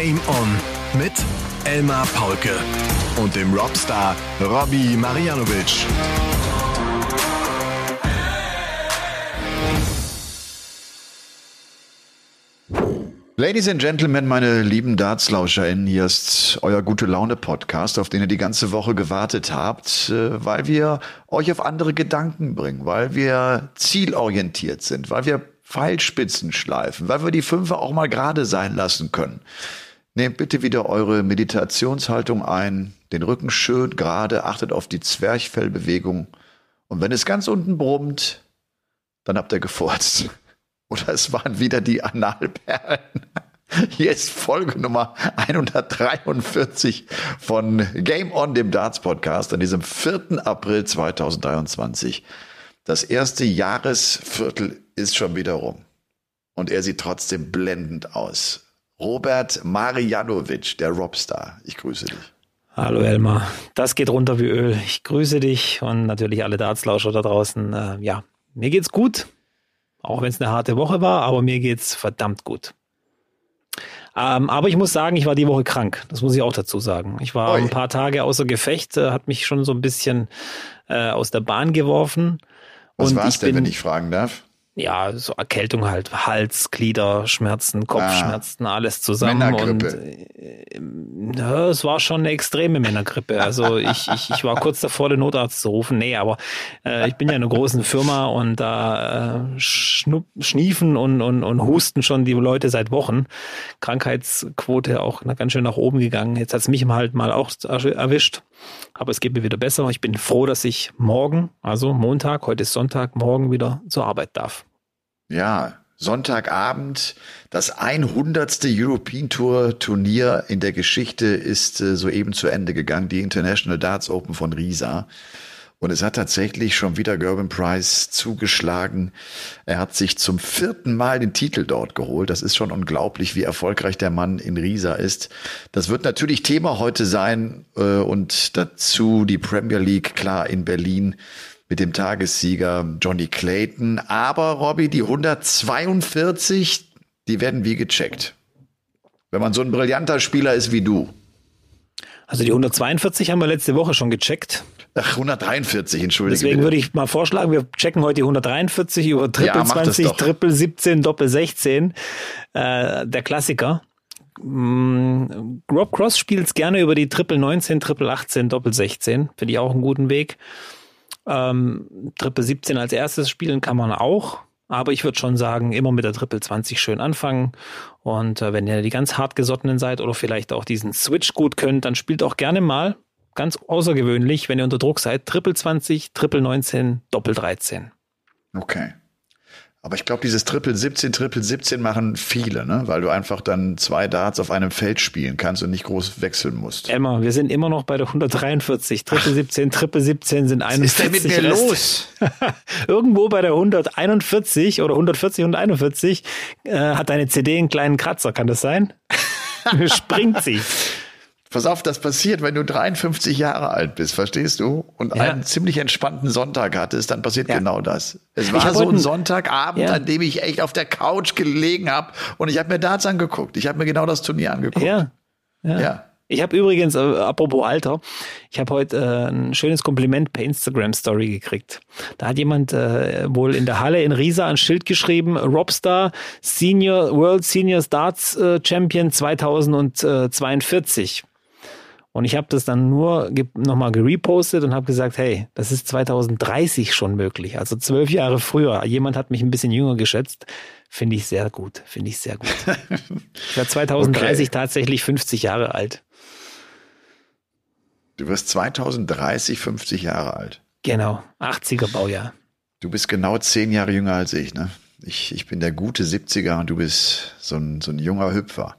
Game On mit Elmar Paulke und dem Robstar Robbie Marianovic. Ladies and Gentlemen, meine lieben DartslauscherInnen, hier ist euer Gute-Laune-Podcast, auf den ihr die ganze Woche gewartet habt, äh, weil wir euch auf andere Gedanken bringen, weil wir zielorientiert sind, weil wir Pfeilspitzen schleifen, weil wir die Fünfe auch mal gerade sein lassen können. Nehmt bitte wieder eure Meditationshaltung ein, den Rücken schön gerade, achtet auf die Zwerchfellbewegung und wenn es ganz unten brummt, dann habt ihr gefurzt. Oder es waren wieder die Analperlen. Hier ist Folge Nummer 143 von Game On, dem Darts Podcast, an diesem 4. April 2023. Das erste Jahresviertel ist schon wieder rum. Und er sieht trotzdem blendend aus. Robert Marianovic, der Robstar. Ich grüße dich. Hallo Elmar, das geht runter wie Öl. Ich grüße dich und natürlich alle Dartslauscher da draußen. Äh, ja, mir geht's gut. Auch wenn es eine harte Woche war, aber mir geht's verdammt gut. Ähm, aber ich muss sagen, ich war die Woche krank. Das muss ich auch dazu sagen. Ich war Oi. ein paar Tage außer Gefecht, äh, hat mich schon so ein bisschen äh, aus der Bahn geworfen. Was war es denn, wenn ich fragen darf? Ja, so Erkältung halt, Hals, Glieder, Schmerzen, Kopfschmerzen, ah, alles zusammen. Männergrippe. Und äh, es war schon eine extreme Männergrippe. Also ich, ich, ich war kurz davor, den Notarzt zu rufen. Nee, aber äh, ich bin ja in einer großen Firma und da äh, schnupp, schniefen und, und, und husten schon die Leute seit Wochen. Krankheitsquote auch ganz schön nach oben gegangen. Jetzt hat's mich halt mal auch erwischt. Aber es geht mir wieder besser. Ich bin froh, dass ich morgen, also Montag, heute ist Sonntag, morgen wieder zur Arbeit darf. Ja, Sonntagabend, das 100. European Tour Turnier in der Geschichte ist äh, soeben zu Ende gegangen, die International Darts Open von Riesa. Und es hat tatsächlich schon wieder Gerben Price zugeschlagen. Er hat sich zum vierten Mal den Titel dort geholt. Das ist schon unglaublich, wie erfolgreich der Mann in Riesa ist. Das wird natürlich Thema heute sein äh, und dazu die Premier League klar in Berlin mit dem Tagessieger Johnny Clayton. Aber Robbie, die 142, die werden wie gecheckt. Wenn man so ein brillanter Spieler ist wie du. Also die 142 haben wir letzte Woche schon gecheckt. Ach, 143, entschuldige. Deswegen bitte. würde ich mal vorschlagen, wir checken heute die 143 über Triple ja, 20, Triple 17, Doppel 16. Äh, der Klassiker. Mm, Rob Cross spielt es gerne über die Triple 19, Triple 18, Doppel 16. Finde ich auch einen guten Weg. Ähm, Triple 17 als erstes spielen kann man auch. Aber ich würde schon sagen, immer mit der Triple 20 schön anfangen. Und äh, wenn ihr die ganz hart gesottenen seid oder vielleicht auch diesen Switch gut könnt, dann spielt auch gerne mal, ganz außergewöhnlich, wenn ihr unter Druck seid, Triple 20, Triple 19, Doppel 13. Okay. Aber ich glaube, dieses Triple 17, Triple 17 machen viele, ne? weil du einfach dann zwei Darts auf einem Feld spielen kannst und nicht groß wechseln musst. Emma, wir sind immer noch bei der 143. Triple 17, Triple 17 sind 41. Was ist denn mit mir Rest. los? Irgendwo bei der 141 oder 140, 141 äh, hat deine CD einen kleinen Kratzer, kann das sein? Springt sie. Pass auf, das passiert, wenn du 53 Jahre alt bist, verstehst du? Und ja. einen ziemlich entspannten Sonntag hattest, dann passiert ja. genau das. Es war so ein Sonntagabend, ja. an dem ich echt auf der Couch gelegen habe und ich habe mir Darts angeguckt. Ich habe mir genau das Turnier angeguckt. Ja. ja. ja. Ich habe übrigens, äh, apropos Alter, ich habe heute äh, ein schönes Kompliment per Instagram Story gekriegt. Da hat jemand äh, wohl in der Halle in Riesa ein Schild geschrieben, Robstar Senior World Senior Darts äh, Champion 2042. Und ich habe das dann nur nochmal gerepostet und habe gesagt, hey, das ist 2030 schon möglich, also zwölf Jahre früher. Jemand hat mich ein bisschen jünger geschätzt. Finde ich sehr gut, finde ich sehr gut. ich werde 2030 okay. tatsächlich 50 Jahre alt. Du wirst 2030 50 Jahre alt. Genau, 80er Baujahr. Du bist genau zehn Jahre jünger als ich, ne? Ich, ich bin der gute 70er und du bist so ein, so ein junger Hüpfer.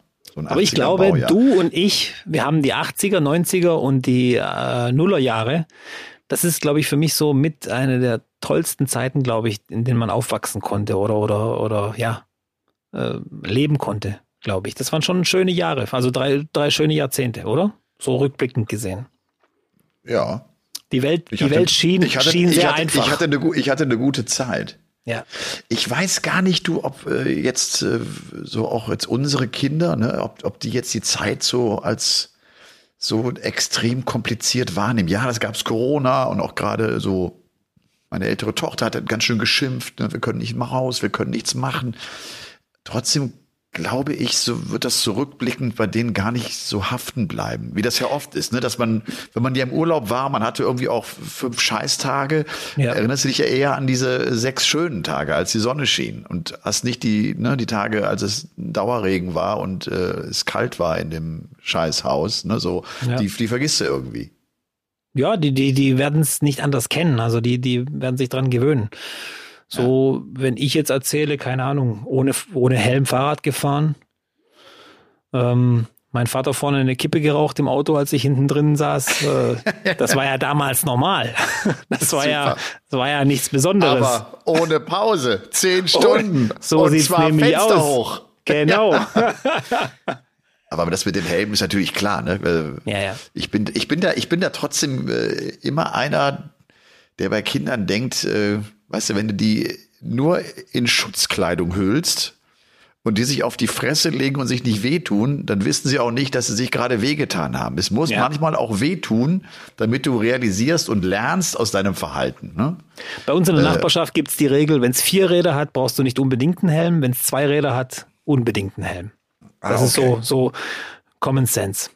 Aber ich glaube, Baujahr. du und ich, wir haben die 80er, 90er und die äh, Nullerjahre. Das ist, glaube ich, für mich so mit eine der tollsten Zeiten, glaube ich, in denen man aufwachsen konnte oder oder oder ja äh, leben konnte, glaube ich. Das waren schon schöne Jahre, also drei drei schöne Jahrzehnte, oder? So rückblickend gesehen. Ja. Die Welt, die hatte, Welt schien, hatte, schien sehr hatte, einfach. Ich hatte, eine, ich hatte eine gute Zeit. Ja. Ich weiß gar nicht, du, ob äh, jetzt äh, so auch jetzt unsere Kinder, ne, ob, ob die jetzt die Zeit so als so extrem kompliziert wahrnehmen. Ja, das gab's Corona und auch gerade so meine ältere Tochter hat ganz schön geschimpft, ne, wir können nicht mal raus, wir können nichts machen. Trotzdem glaube ich, so wird das zurückblickend bei denen gar nicht so haften bleiben, wie das ja oft ist, ne? dass man, wenn man ja im Urlaub war, man hatte irgendwie auch fünf Scheißtage, ja. erinnerst du dich ja eher an diese sechs schönen Tage, als die Sonne schien und hast nicht die, ne, die Tage, als es Dauerregen war und äh, es kalt war in dem Scheißhaus, ne, so, ja. die, die vergisst du irgendwie. Ja, die, die, die werden es nicht anders kennen, also die, die werden sich dran gewöhnen. So, ja. wenn ich jetzt erzähle, keine Ahnung, ohne, ohne Helm Fahrrad gefahren, ähm, mein Vater vorne eine Kippe geraucht im Auto, als ich hinten drin saß. Äh, das war ja damals normal. Das war ja, das war ja nichts Besonderes. Aber ohne Pause, zehn Stunden. so sieht es nämlich Fenster aus. hoch. Genau. Ja. Aber das mit dem Helm ist natürlich klar. Ne? Ja, ja. Ich bin, ich bin da, ich bin da trotzdem äh, immer einer, der bei Kindern denkt, äh, weißt du, wenn du die nur in Schutzkleidung hüllst und die sich auf die Fresse legen und sich nicht wehtun, dann wissen sie auch nicht, dass sie sich gerade wehgetan haben. Es muss ja. manchmal auch wehtun, damit du realisierst und lernst aus deinem Verhalten. Ne? Bei uns in der äh, Nachbarschaft gibt's die Regel, wenn es vier Räder hat, brauchst du nicht unbedingt einen Helm. Wenn es zwei Räder hat, unbedingt einen Helm. Ah, das ah, okay. ist so, so Common Sense.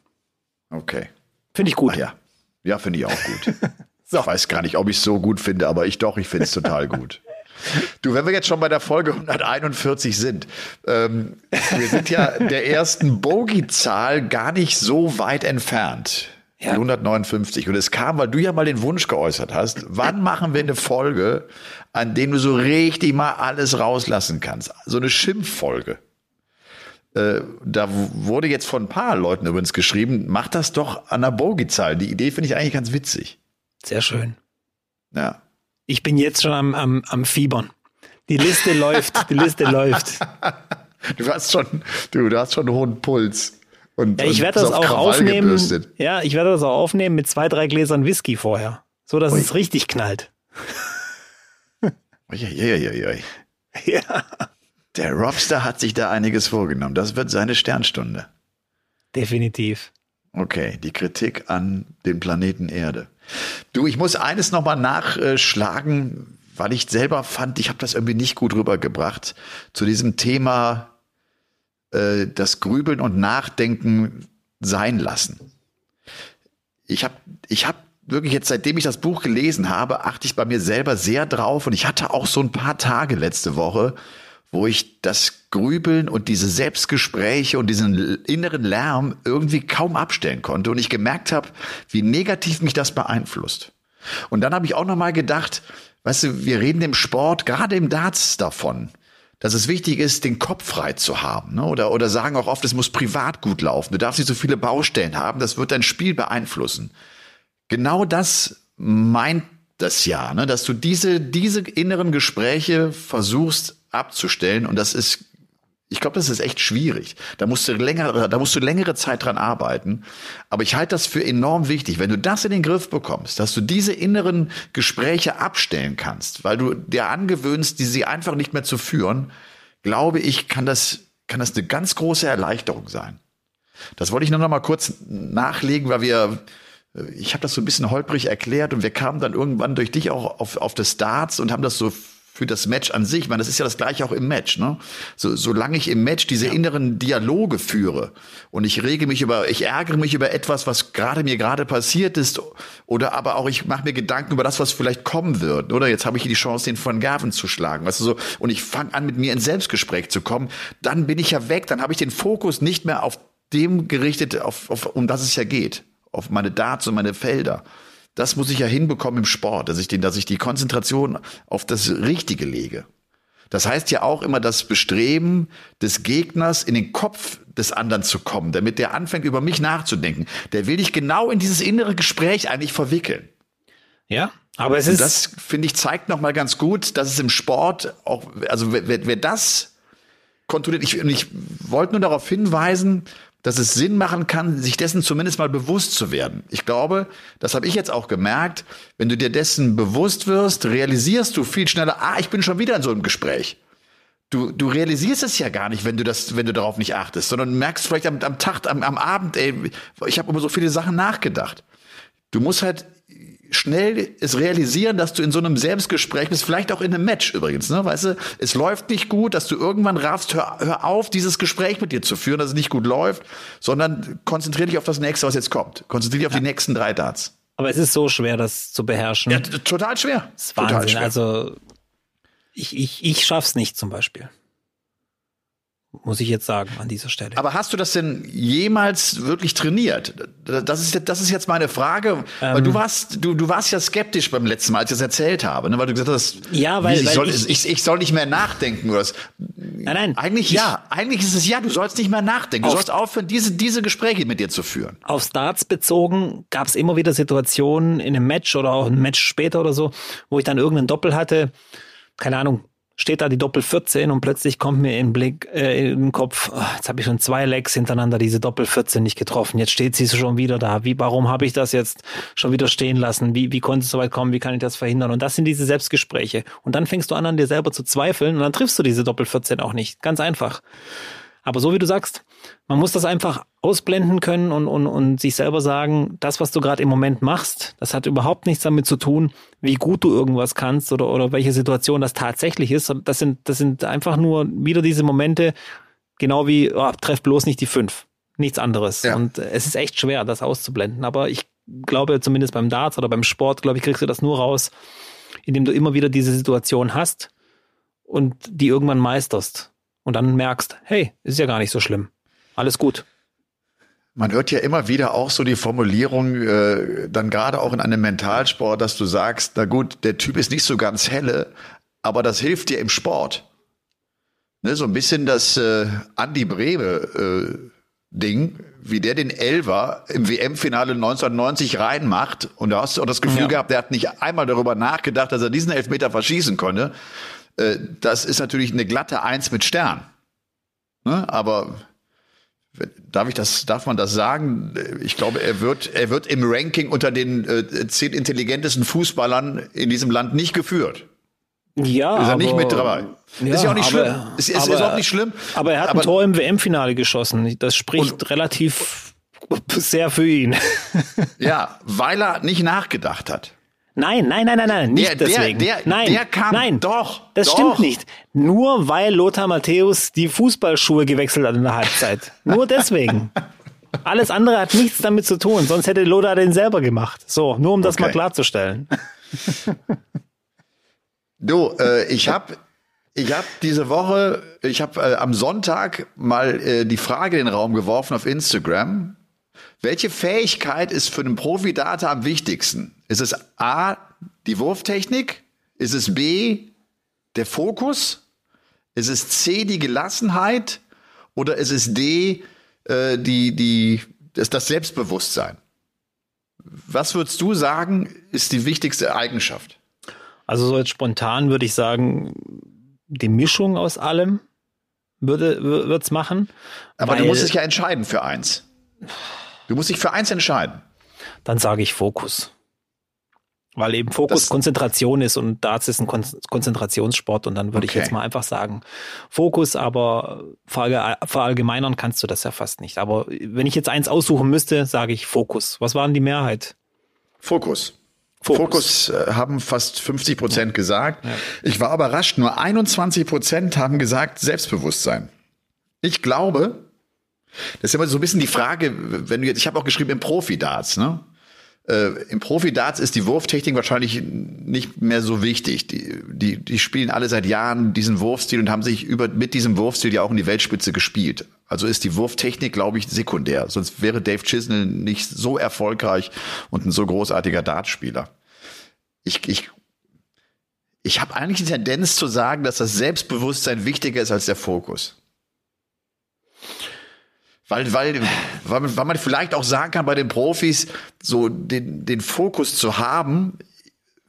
Okay. Finde ich gut. Ah, ja, ja finde ich auch gut. So. Ich weiß gar nicht, ob ich es so gut finde, aber ich doch, ich finde es total gut. Du, wenn wir jetzt schon bei der Folge 141 sind, ähm, wir sind ja der ersten Bogie-Zahl gar nicht so weit entfernt. Ja. 159. Und es kam, weil du ja mal den Wunsch geäußert hast, wann machen wir eine Folge, an dem du so richtig mal alles rauslassen kannst? So eine Schimpffolge. Äh, da wurde jetzt von ein paar Leuten übrigens geschrieben, mach das doch an der Bogie-Zahl. Die Idee finde ich eigentlich ganz witzig. Sehr schön. Ja. Ich bin jetzt schon am, am, am Fiebern. Die Liste läuft, die Liste läuft. Du hast schon, du, du hast schon einen hohen Puls. Und, ja, ich werde das auch aufnehmen. Gebürstet. Ja, ich werde das auch aufnehmen mit zwei, drei Gläsern Whisky vorher. So dass Ui. es richtig knallt. Uiuiuiui. Ja. Der Robster hat sich da einiges vorgenommen. Das wird seine Sternstunde. Definitiv. Okay, die Kritik an den Planeten Erde. Du, ich muss eines nochmal nachschlagen, weil ich selber fand, ich habe das irgendwie nicht gut rübergebracht zu diesem Thema äh, das Grübeln und Nachdenken sein lassen. Ich habe ich hab wirklich jetzt, seitdem ich das Buch gelesen habe, achte ich bei mir selber sehr drauf und ich hatte auch so ein paar Tage letzte Woche, wo ich das Grübeln und diese Selbstgespräche und diesen inneren Lärm irgendwie kaum abstellen konnte und ich gemerkt habe, wie negativ mich das beeinflusst. Und dann habe ich auch noch mal gedacht, weißt du, wir reden im Sport, gerade im Darts davon, dass es wichtig ist, den Kopf frei zu haben, ne? oder oder sagen auch oft, es muss privat gut laufen. Du darfst nicht so viele Baustellen haben, das wird dein Spiel beeinflussen. Genau das meint das ja, ne? dass du diese diese inneren Gespräche versuchst abzustellen. Und das ist, ich glaube, das ist echt schwierig. Da musst du längere, da musst du längere Zeit dran arbeiten. Aber ich halte das für enorm wichtig. Wenn du das in den Griff bekommst, dass du diese inneren Gespräche abstellen kannst, weil du dir angewöhnst, die sie einfach nicht mehr zu führen, glaube ich, kann das, kann das eine ganz große Erleichterung sein. Das wollte ich nur noch mal kurz nachlegen, weil wir, ich habe das so ein bisschen holprig erklärt und wir kamen dann irgendwann durch dich auch auf, auf das Darts und haben das so für das Match an sich. Ich meine, das ist ja das gleiche auch im Match, ne? So, solange ich im Match diese ja. inneren Dialoge führe und ich rege mich über, ich ärgere mich über etwas, was gerade mir gerade passiert ist, oder aber auch ich mache mir Gedanken über das, was vielleicht kommen wird, oder jetzt habe ich hier die Chance, den von Gerven zu schlagen, weißt du so, und ich fange an, mit mir ins Selbstgespräch zu kommen, dann bin ich ja weg, dann habe ich den Fokus nicht mehr auf dem gerichtet, auf, auf, um das es ja geht, auf meine Darts und meine Felder. Das muss ich ja hinbekommen im Sport, dass ich den, dass ich die Konzentration auf das Richtige lege. Das heißt ja auch immer das Bestreben des Gegners in den Kopf des anderen zu kommen, damit der anfängt über mich nachzudenken. Der will dich genau in dieses innere Gespräch eigentlich verwickeln. Ja, aber es ist. Und das finde ich zeigt noch mal ganz gut, dass es im Sport auch, also wer, wer das kontrolliert, ich, ich wollte nur darauf hinweisen, dass es Sinn machen kann, sich dessen zumindest mal bewusst zu werden. Ich glaube, das habe ich jetzt auch gemerkt, wenn du dir dessen bewusst wirst, realisierst du viel schneller, ah, ich bin schon wieder in so einem Gespräch. Du, du realisierst es ja gar nicht, wenn du das, wenn du darauf nicht achtest, sondern merkst vielleicht am, am Tag, am, am Abend, ey, ich habe über so viele Sachen nachgedacht. Du musst halt schnell es realisieren, dass du in so einem Selbstgespräch bist, vielleicht auch in einem Match übrigens, ne? Weißt du, es läuft nicht gut, dass du irgendwann raffst, hör, hör auf, dieses Gespräch mit dir zu führen, dass es nicht gut läuft, sondern konzentrier dich auf das nächste, was jetzt kommt. Konzentrier dich auf ja. die nächsten drei Darts. Aber es ist so schwer, das zu beherrschen. Ja, total schwer. Das ist Wahnsinn. Total schwer. Also ich, ich, ich schaff's nicht zum Beispiel muss ich jetzt sagen an dieser Stelle. Aber hast du das denn jemals wirklich trainiert? Das ist, das ist jetzt meine Frage, ähm, weil du warst, du, du warst ja skeptisch beim letzten Mal, als ich das erzählt habe, ne? weil du gesagt hast, ja, weil, ich, weil soll, ich, ich, ich, soll nicht mehr nachdenken oder. Nein, nein. Eigentlich ja, eigentlich ist es ja, du sollst nicht mehr nachdenken, du sollst aufhören, diese, diese Gespräche mit dir zu führen. Auf Starts bezogen gab es immer wieder Situationen in einem Match oder auch ein Match später oder so, wo ich dann irgendeinen Doppel hatte, keine Ahnung, steht da die Doppel 14 und plötzlich kommt mir in Blick äh, den Kopf, oh, jetzt habe ich schon zwei Legs hintereinander diese Doppel 14 nicht getroffen. Jetzt steht sie schon wieder da. Wie warum habe ich das jetzt schon wieder stehen lassen? Wie wie konnte es so weit kommen? Wie kann ich das verhindern? Und das sind diese Selbstgespräche und dann fängst du an an dir selber zu zweifeln und dann triffst du diese Doppel 14 auch nicht. Ganz einfach. Aber so wie du sagst, man muss das einfach ausblenden können und, und, und sich selber sagen, das, was du gerade im Moment machst, das hat überhaupt nichts damit zu tun, wie gut du irgendwas kannst oder, oder welche Situation das tatsächlich ist. Das sind, das sind einfach nur wieder diese Momente, genau wie, oh, treff bloß nicht die fünf. Nichts anderes. Ja. Und es ist echt schwer, das auszublenden. Aber ich glaube, zumindest beim Darts oder beim Sport, glaube ich, kriegst du das nur raus, indem du immer wieder diese Situation hast und die irgendwann meisterst und dann merkst, hey, ist ja gar nicht so schlimm. Alles gut. Man hört ja immer wieder auch so die Formulierung, äh, dann gerade auch in einem Mentalsport, dass du sagst, na gut, der Typ ist nicht so ganz helle, aber das hilft dir im Sport. Ne, so ein bisschen das äh, Andi Breme äh, Ding, wie der den Elver im WM-Finale 1990 reinmacht und da hast du auch das Gefühl ja. gehabt, der hat nicht einmal darüber nachgedacht, dass er diesen Elfmeter verschießen konnte. Äh, das ist natürlich eine glatte Eins mit Stern. Ne? Aber Darf ich das, darf man das sagen? Ich glaube, er wird, er wird im Ranking unter den äh, zehn intelligentesten Fußballern in diesem Land nicht geführt. Ja, ist er aber, nicht mit dabei. Ja, ist ja auch nicht aber, schlimm. Ist, ist, aber, ist auch nicht schlimm. Aber er hat aber, ein Tor im WM-Finale geschossen. Das spricht und, relativ sehr für ihn. ja, weil er nicht nachgedacht hat. Nein, nein, nein, nein, nein, nicht der, deswegen. Der, der, nein, der kam nein, doch. Das doch. stimmt nicht. Nur weil Lothar Matthäus die Fußballschuhe gewechselt hat in der Halbzeit. Nur deswegen. Alles andere hat nichts damit zu tun, sonst hätte Lothar den selber gemacht. So, nur um das okay. mal klarzustellen. Du, äh, ich habe ich hab diese Woche, ich habe äh, am Sonntag mal äh, die Frage in den Raum geworfen auf Instagram. Welche Fähigkeit ist für einen Profidata am wichtigsten? Ist es A, die Wurftechnik? Ist es B, der Fokus? Ist es C, die Gelassenheit? Oder ist es D, äh, die, die, ist das Selbstbewusstsein? Was würdest du sagen, ist die wichtigste Eigenschaft? Also so jetzt spontan würde ich sagen, die Mischung aus allem würde wird's machen. Aber du musst dich ja entscheiden für eins. Du musst dich für eins entscheiden. Dann sage ich Fokus. Weil eben Fokus das Konzentration ist und Darts ist ein Kon Konzentrationssport und dann würde okay. ich jetzt mal einfach sagen Fokus, aber verallgemeinern kannst du das ja fast nicht. Aber wenn ich jetzt eins aussuchen müsste, sage ich Fokus. Was waren die Mehrheit? Fokus. Fokus, Fokus äh, haben fast 50 Prozent ja. gesagt. Ja. Ich war überrascht, nur 21 Prozent haben gesagt Selbstbewusstsein. Ich glaube, das ist immer so ein bisschen die Frage, wenn du jetzt, ich habe auch geschrieben im Profi-Darts, ne? Äh, Im Profi-Darts ist die Wurftechnik wahrscheinlich nicht mehr so wichtig. Die, die, die spielen alle seit Jahren diesen Wurfstil und haben sich über, mit diesem Wurfstil ja auch in die Weltspitze gespielt. Also ist die Wurftechnik, glaube ich, sekundär. Sonst wäre Dave Chisnell nicht so erfolgreich und ein so großartiger Dartspieler. Ich, ich, ich habe eigentlich die Tendenz zu sagen, dass das Selbstbewusstsein wichtiger ist als der Fokus. Weil, weil, weil, weil man vielleicht auch sagen kann bei den Profis, so den, den Fokus zu haben,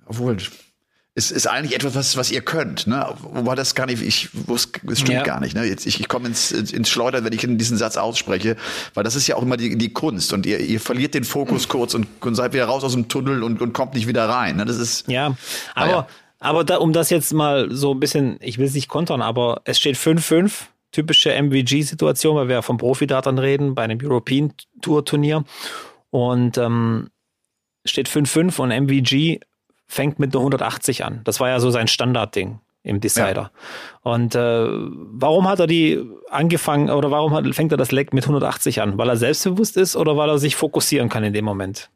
obwohl, ist, ist eigentlich etwas, was, was ihr könnt, ne? Wobei das gar nicht, ich wusste, es stimmt ja. gar nicht, ne? Jetzt, ich, ich komme ins, ins Schleudern, wenn ich diesen Satz ausspreche, weil das ist ja auch immer die, die Kunst und ihr, ihr verliert den Fokus kurz und, und seid wieder raus aus dem Tunnel und, und kommt nicht wieder rein, ne? Das ist. Ja, aber, ja. aber da, um das jetzt mal so ein bisschen, ich will es nicht kontern, aber es steht 5-5, typische MVG-Situation, weil wir vom Profidatern reden, bei einem European Tour Turnier und, ähm, steht 5-5 und MVG fängt mit einer 180 an. Das war ja so sein Standardding im Decider. Ja. Und äh, warum hat er die angefangen oder warum hat, fängt er das Leck mit 180 an? Weil er selbstbewusst ist oder weil er sich fokussieren kann in dem Moment?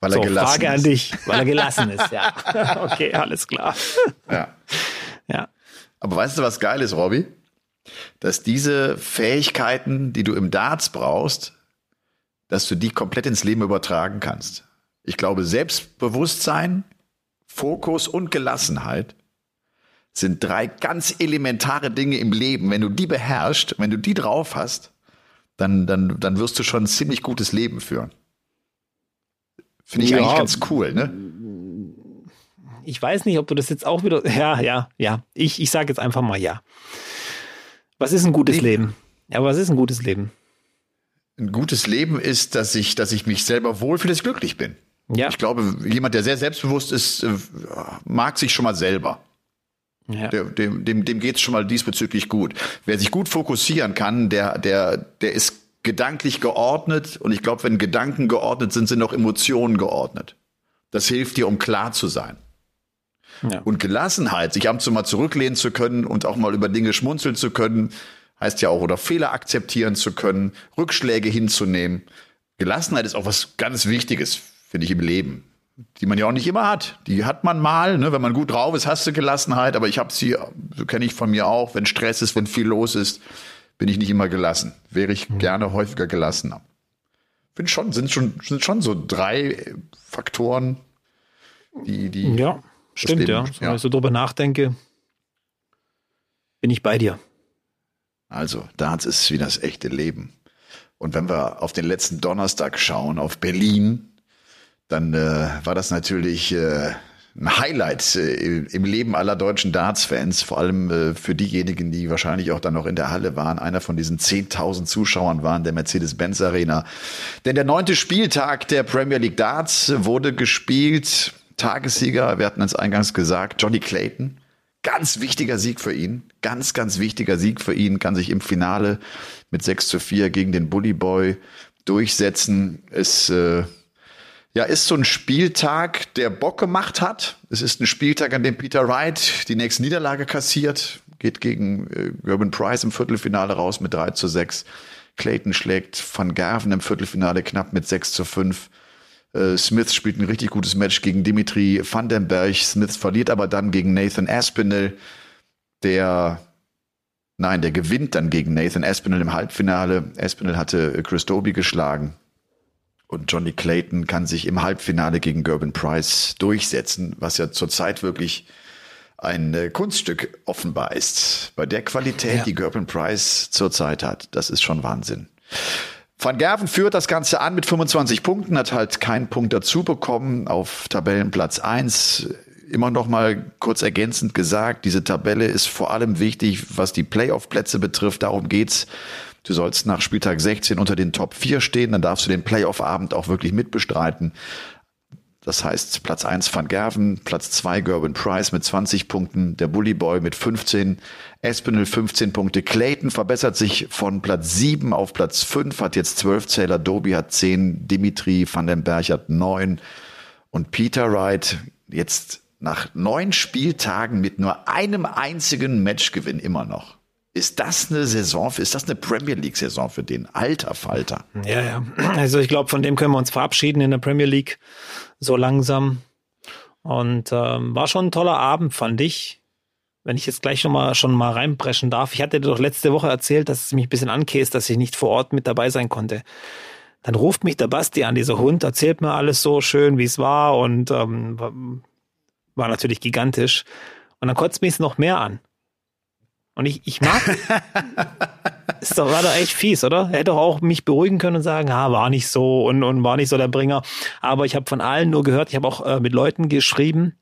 Weil er so, gelassen Frage ist. an dich, weil er gelassen ist, ja. okay, alles klar. Ja. Ja. Aber weißt du, was geil ist, Robby? Dass diese Fähigkeiten, die du im Darts brauchst, dass du die komplett ins Leben übertragen kannst. Ich glaube, Selbstbewusstsein, Fokus und Gelassenheit sind drei ganz elementare Dinge im Leben. Wenn du die beherrschst, wenn du die drauf hast, dann, dann, dann wirst du schon ein ziemlich gutes Leben führen. Finde ich ja, eigentlich ganz cool, ne? Ich weiß nicht, ob du das jetzt auch wieder. Ja, ja, ja. Ich, ich sage jetzt einfach mal ja. Was ist ein gutes Leben? Leben? Ja, was ist ein gutes Leben? Ein gutes Leben ist, dass ich, dass ich mich selber wohlfühle, dass ich glücklich bin. Ja. Ich glaube, jemand, der sehr selbstbewusst ist, äh, mag sich schon mal selber. Ja. Der, dem dem, dem geht es schon mal diesbezüglich gut. Wer sich gut fokussieren kann, der, der, der ist gedanklich geordnet. Und ich glaube, wenn Gedanken geordnet sind, sind auch Emotionen geordnet. Das hilft dir, um klar zu sein. Ja. Und Gelassenheit, sich ab und zu mal zurücklehnen zu können und auch mal über Dinge schmunzeln zu können, heißt ja auch, oder Fehler akzeptieren zu können, Rückschläge hinzunehmen. Gelassenheit ist auch was ganz Wichtiges finde ich, im Leben. Die man ja auch nicht immer hat. Die hat man mal, ne? wenn man gut drauf ist, hast du Gelassenheit, aber ich habe sie, so kenne ich von mir auch, wenn Stress ist, wenn viel los ist, bin ich nicht immer gelassen. Wäre ich mhm. gerne häufiger gelassener. Bin schon, sind schon, sind schon so drei Faktoren, die, die. Ja, stimmt, Leben, ja. Wenn ich so drüber nachdenke, bin ich bei dir. Also, Darts ist wie das echte Leben. Und wenn wir auf den letzten Donnerstag schauen, auf Berlin, dann äh, war das natürlich äh, ein Highlight äh, im Leben aller deutschen Darts-Fans, vor allem äh, für diejenigen, die wahrscheinlich auch dann noch in der Halle waren. Einer von diesen 10.000 Zuschauern waren der Mercedes-Benz Arena. Denn der neunte Spieltag der Premier League Darts wurde gespielt. Tagessieger, wir hatten es eingangs gesagt, Johnny Clayton. Ganz wichtiger Sieg für ihn. Ganz, ganz wichtiger Sieg für ihn. Kann sich im Finale mit 6 zu 4 gegen den Bully Boy durchsetzen. Es äh, ja, ist so ein Spieltag, der Bock gemacht hat. Es ist ein Spieltag, an dem Peter Wright die nächste Niederlage kassiert, geht gegen äh, Gerben Price im Viertelfinale raus mit 3 zu 6. Clayton schlägt Van Gerven im Viertelfinale knapp mit 6 zu 5. Äh, Smith spielt ein richtig gutes Match gegen Dimitri Vandenberg. Smith verliert aber dann gegen Nathan Aspinall, der Nein, der gewinnt dann gegen Nathan Aspinall im Halbfinale. Aspinall hatte Chris Doby geschlagen. Und Johnny Clayton kann sich im Halbfinale gegen Gerben Price durchsetzen, was ja zurzeit wirklich ein äh, Kunststück offenbar ist. Bei der Qualität, ja. die Gerben Price zurzeit hat, das ist schon Wahnsinn. Van Gerven führt das Ganze an mit 25 Punkten, hat halt keinen Punkt dazu bekommen auf Tabellenplatz 1. Immer noch mal kurz ergänzend gesagt, diese Tabelle ist vor allem wichtig, was die Playoff-Plätze betrifft. Darum geht's. Du sollst nach Spieltag 16 unter den Top 4 stehen, dann darfst du den Playoff-Abend auch wirklich mitbestreiten. Das heißt, Platz 1 Van Gerven, Platz 2 Gerben Price mit 20 Punkten, der Bully Boy mit 15, Espinel 15 Punkte, Clayton verbessert sich von Platz 7 auf Platz 5, hat jetzt 12 Zähler, Doby hat 10, Dimitri van den Berg hat 9 und Peter Wright jetzt nach neun Spieltagen mit nur einem einzigen Matchgewinn immer noch. Ist das eine Saison, ist das eine Premier League Saison für den alter Falter? Ja, ja. Also ich glaube, von dem können wir uns verabschieden in der Premier League so langsam. Und ähm, war schon ein toller Abend, fand ich. Wenn ich jetzt gleich schon mal, schon mal reinbrechen darf. Ich hatte dir doch letzte Woche erzählt, dass es mich ein bisschen ankäst, dass ich nicht vor Ort mit dabei sein konnte. Dann ruft mich der Basti an, dieser Hund, erzählt mir alles so schön, wie es war und ähm, war natürlich gigantisch. Und dann kotzt mich es noch mehr an. Und ich, ich mag, ist doch, war doch echt fies, oder? Er hätte doch auch mich beruhigen können und sagen, ah, war nicht so und, und war nicht so der Bringer. Aber ich habe von allen nur gehört, ich habe auch äh, mit Leuten geschrieben,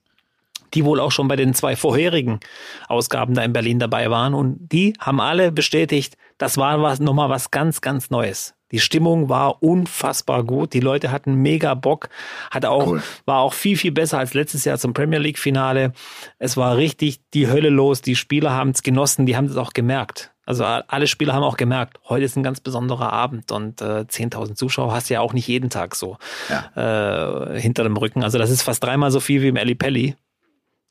die wohl auch schon bei den zwei vorherigen Ausgaben da in Berlin dabei waren. Und die haben alle bestätigt, das war was, nochmal was ganz, ganz Neues. Die Stimmung war unfassbar gut. Die Leute hatten mega Bock. Hat auch, cool. war auch viel, viel besser als letztes Jahr zum Premier League Finale. Es war richtig die Hölle los. Die Spieler haben es genossen. Die haben es auch gemerkt. Also alle Spieler haben auch gemerkt, heute ist ein ganz besonderer Abend und äh, 10.000 Zuschauer hast du ja auch nicht jeden Tag so ja. äh, hinter dem Rücken. Also das ist fast dreimal so viel wie im Ali Pelli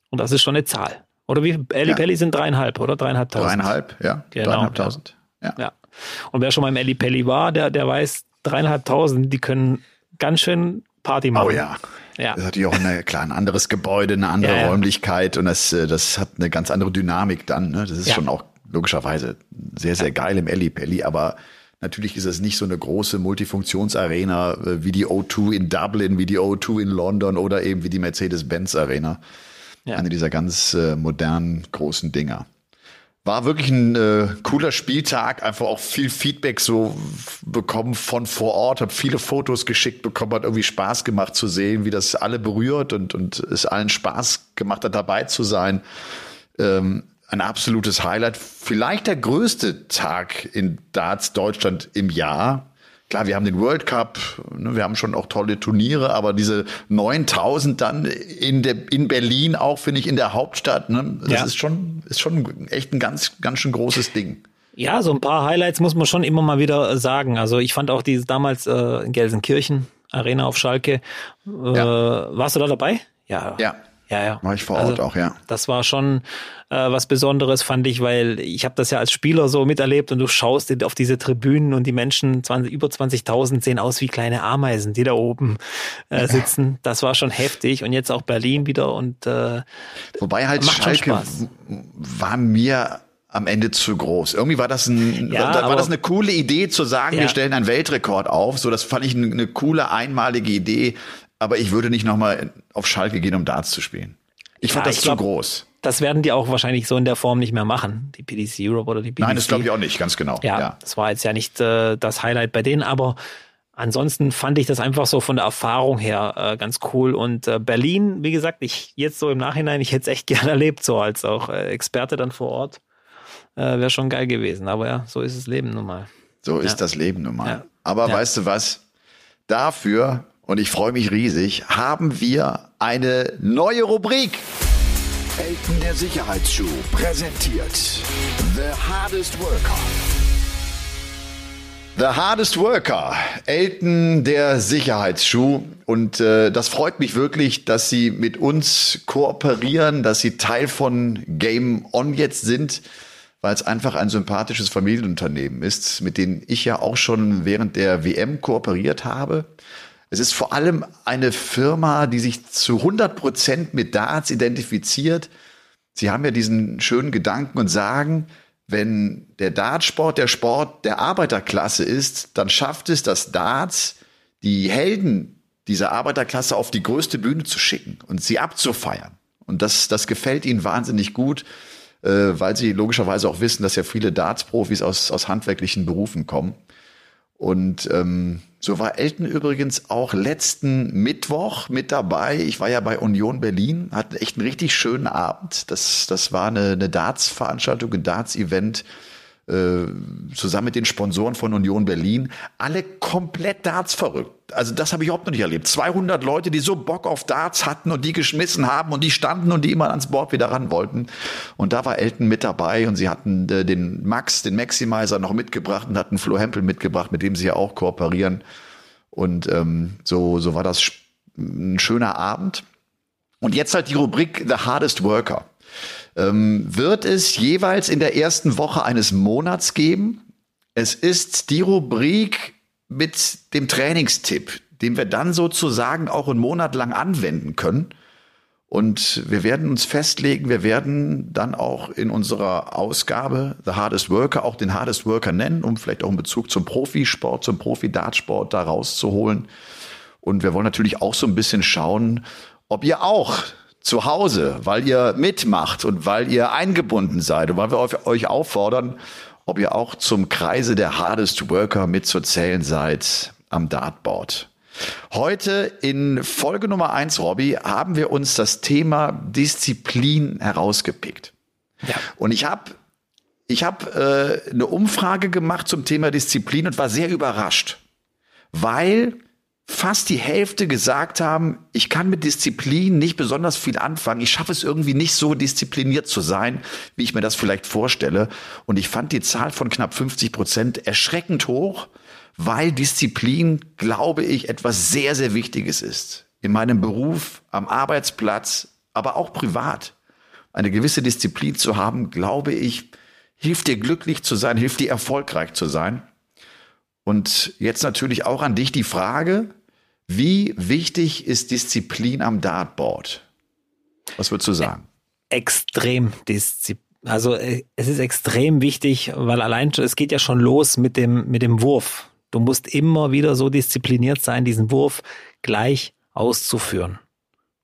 und das ist schon eine Zahl. Oder wie Ali ja. Pelli sind dreieinhalb, oder? Dreieinhalbtausend. Dreieinhalb, ja. Genau. Dreieinhalbtausend. Ja. ja. Und wer schon mal im Ali Pelli war, der, der weiß, dreieinhalbtausend, die können ganz schön Party machen. Oh ja. Ja. Das ist natürlich auch eine, klar, ein anderes Gebäude, eine andere ja, Räumlichkeit und das, äh, das hat eine ganz andere Dynamik dann. Ne? Das ist schon auch logischerweise sehr, sehr geil im Ellipelli, aber natürlich ist es nicht so eine große Multifunktionsarena äh, wie die O2 in Dublin, wie die O2 in London oder eben wie die Mercedes-Benz Arena. Ja. Eine dieser ganz äh, modernen großen Dinger. War wirklich ein äh, cooler Spieltag, einfach auch viel Feedback so bekommen von vor Ort, habe viele Fotos geschickt bekommen, hat irgendwie Spaß gemacht zu sehen, wie das alle berührt und, und es allen Spaß gemacht hat, dabei zu sein. Ähm, ein absolutes Highlight. Vielleicht der größte Tag in Darts Deutschland im Jahr. Klar, wir haben den World Cup, ne, wir haben schon auch tolle Turniere, aber diese 9000 dann in der, in Berlin auch, finde ich, in der Hauptstadt, ne, das ja. ist schon, ist schon echt ein ganz, ganz schön großes Ding. Ja, so ein paar Highlights muss man schon immer mal wieder sagen. Also ich fand auch diese damals äh, in Gelsenkirchen Arena auf Schalke. Äh, ja. Warst du da dabei? Ja. Ja. Ja, ja. War ich vor Ort also, auch, ja. Das war schon äh, was Besonderes, fand ich, weil ich habe das ja als Spieler so miterlebt und du schaust auf diese Tribünen und die Menschen, 20, über 20.000 sehen aus wie kleine Ameisen, die da oben äh, sitzen. Das war schon heftig und jetzt auch Berlin wieder und äh, Wobei halt Schalke war mir am Ende zu groß. Irgendwie war das ein, ja, war, war das eine coole Idee zu sagen, ja. wir stellen einen Weltrekord auf. So, das fand ich eine, eine coole einmalige Idee aber ich würde nicht nochmal auf Schalke gehen, um Darts zu spielen. Ich ja, fand das ich zu glaub, groß. Das werden die auch wahrscheinlich so in der Form nicht mehr machen, die PDC Europe oder die PDC. Nein, das glaube ich auch nicht, ganz genau. Ja, ja, das war jetzt ja nicht äh, das Highlight bei denen, aber ansonsten fand ich das einfach so von der Erfahrung her äh, ganz cool. Und äh, Berlin, wie gesagt, ich jetzt so im Nachhinein, ich hätte es echt gerne erlebt, so als auch äh, Experte dann vor Ort. Äh, Wäre schon geil gewesen. Aber ja, so ist das Leben nun mal. So ist das Leben nun mal. Ja. Aber weißt du was? Dafür und ich freue mich riesig, haben wir eine neue Rubrik. Elton der Sicherheitsschuh präsentiert The Hardest Worker. The Hardest Worker, Elton der Sicherheitsschuh. Und äh, das freut mich wirklich, dass Sie mit uns kooperieren, dass Sie Teil von Game On jetzt sind, weil es einfach ein sympathisches Familienunternehmen ist, mit dem ich ja auch schon während der WM kooperiert habe. Es ist vor allem eine Firma, die sich zu 100 Prozent mit Darts identifiziert. Sie haben ja diesen schönen Gedanken und sagen, wenn der Dartsport der Sport der Arbeiterklasse ist, dann schafft es das Darts, die Helden dieser Arbeiterklasse auf die größte Bühne zu schicken und sie abzufeiern. Und das, das gefällt ihnen wahnsinnig gut, äh, weil sie logischerweise auch wissen, dass ja viele Darts-Profis aus, aus handwerklichen Berufen kommen. Und ähm, so war Elton übrigens auch letzten Mittwoch mit dabei. Ich war ja bei Union Berlin, hatte echt einen richtig schönen Abend. Das, das war eine, eine Darts-Veranstaltung, ein Darts-Event äh, zusammen mit den Sponsoren von Union Berlin, alle komplett Darts verrückt. Also das habe ich überhaupt noch nicht erlebt. 200 Leute, die so Bock auf Darts hatten und die geschmissen haben und die standen und die immer ans Board wieder ran wollten. Und da war Elton mit dabei und sie hatten äh, den Max, den Maximizer noch mitgebracht und hatten Flo Hempel mitgebracht, mit dem sie ja auch kooperieren. Und ähm, so, so war das ein schöner Abend. Und jetzt halt die Rubrik The Hardest Worker ähm, wird es jeweils in der ersten Woche eines Monats geben. Es ist die Rubrik mit dem Trainingstipp, den wir dann sozusagen auch einen Monat lang anwenden können. Und wir werden uns festlegen, wir werden dann auch in unserer Ausgabe The Hardest Worker auch den Hardest Worker nennen, um vielleicht auch einen Bezug zum Profisport, zum Profi-Dartsport da rauszuholen. Und wir wollen natürlich auch so ein bisschen schauen, ob ihr auch zu Hause, weil ihr mitmacht und weil ihr eingebunden seid und weil wir euch auffordern, ob ihr auch zum Kreise der Hardest Worker mitzuzählen seid am Dartboard. Heute in Folge Nummer eins, Robby, haben wir uns das Thema Disziplin herausgepickt. Ja. Und ich habe ich hab, äh, eine Umfrage gemacht zum Thema Disziplin und war sehr überrascht, weil fast die Hälfte gesagt haben, ich kann mit Disziplin nicht besonders viel anfangen. Ich schaffe es irgendwie nicht so diszipliniert zu sein, wie ich mir das vielleicht vorstelle. Und ich fand die Zahl von knapp 50 Prozent erschreckend hoch, weil Disziplin, glaube ich, etwas sehr, sehr Wichtiges ist. In meinem Beruf, am Arbeitsplatz, aber auch privat. Eine gewisse Disziplin zu haben, glaube ich, hilft dir glücklich zu sein, hilft dir erfolgreich zu sein. Und jetzt natürlich auch an dich die Frage, wie wichtig ist Disziplin am Dartboard? Was würdest du sagen? Extrem Disziplin. Also äh, es ist extrem wichtig, weil allein es geht ja schon los mit dem, mit dem Wurf. Du musst immer wieder so diszipliniert sein, diesen Wurf gleich auszuführen.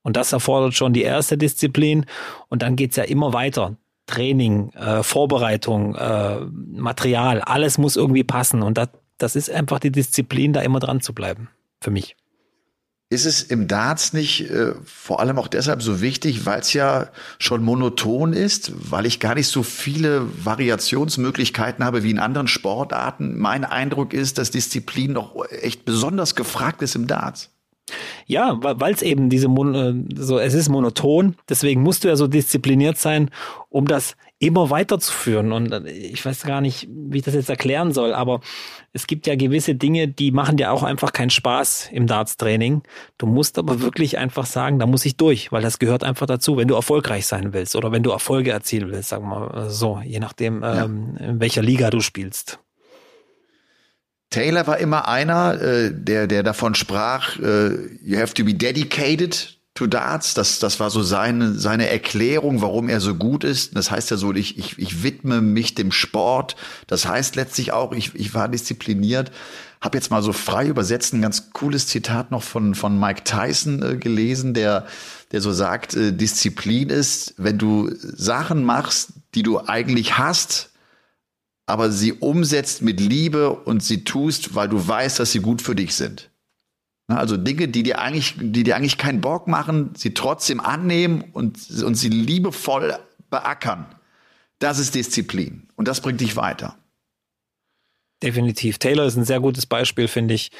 Und das erfordert schon die erste Disziplin. Und dann geht's ja immer weiter. Training, äh, Vorbereitung, äh, Material, alles muss irgendwie passen. Und das, das ist einfach die Disziplin, da immer dran zu bleiben. Für mich. Ist es im Darts nicht äh, vor allem auch deshalb so wichtig, weil es ja schon monoton ist, weil ich gar nicht so viele Variationsmöglichkeiten habe wie in anderen Sportarten? Mein Eindruck ist, dass Disziplin noch echt besonders gefragt ist im Darts. Ja, weil es eben diese Mon äh, so es ist monoton, deswegen musst du ja so diszipliniert sein, um das immer weiterzuführen. Und äh, ich weiß gar nicht, wie ich das jetzt erklären soll, aber es gibt ja gewisse Dinge, die machen dir auch einfach keinen Spaß im Darts-Training. Du musst aber wirklich einfach sagen, da muss ich durch, weil das gehört einfach dazu, wenn du erfolgreich sein willst oder wenn du Erfolge erzielen willst, sagen wir mal so, je nachdem, ja. ähm, in welcher Liga du spielst. Taylor war immer einer, äh, der, der davon sprach, äh, you have to be dedicated to Darts. Das, das war so seine, seine Erklärung, warum er so gut ist. Das heißt ja so, ich, ich, ich widme mich dem Sport. Das heißt letztlich auch, ich, ich war diszipliniert. Hab jetzt mal so frei übersetzt ein ganz cooles Zitat noch von, von Mike Tyson äh, gelesen, der, der so sagt, äh, Disziplin ist, wenn du Sachen machst, die du eigentlich hast, aber sie umsetzt mit Liebe und sie tust, weil du weißt, dass sie gut für dich sind. Also Dinge, die dir eigentlich, die dir eigentlich keinen Bock machen, sie trotzdem annehmen und, und sie liebevoll beackern. Das ist Disziplin und das bringt dich weiter. Definitiv. Taylor ist ein sehr gutes Beispiel, finde ich,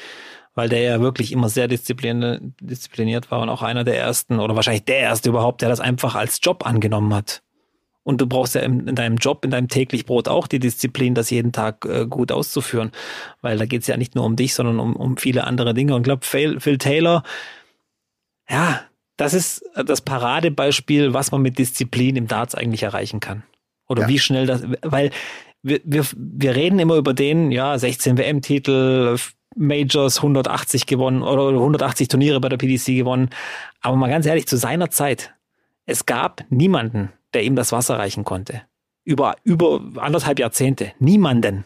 weil der ja wirklich immer sehr diszipliniert war und auch einer der ersten oder wahrscheinlich der erste überhaupt, der das einfach als Job angenommen hat. Und du brauchst ja in, in, deinem Job, in deinem täglich Brot auch die Disziplin, das jeden Tag äh, gut auszuführen. Weil da geht es ja nicht nur um dich, sondern um, um viele andere Dinge. Und ich glaube, Phil, Phil Taylor, ja, das ist das Paradebeispiel, was man mit Disziplin im Darts eigentlich erreichen kann. Oder ja. wie schnell das, weil wir, wir, wir reden immer über den, ja, 16 WM-Titel, Majors 180 gewonnen oder 180 Turniere bei der PDC gewonnen. Aber mal ganz ehrlich, zu seiner Zeit, es gab niemanden, der ihm das Wasser reichen konnte. Über, über anderthalb Jahrzehnte. Niemanden.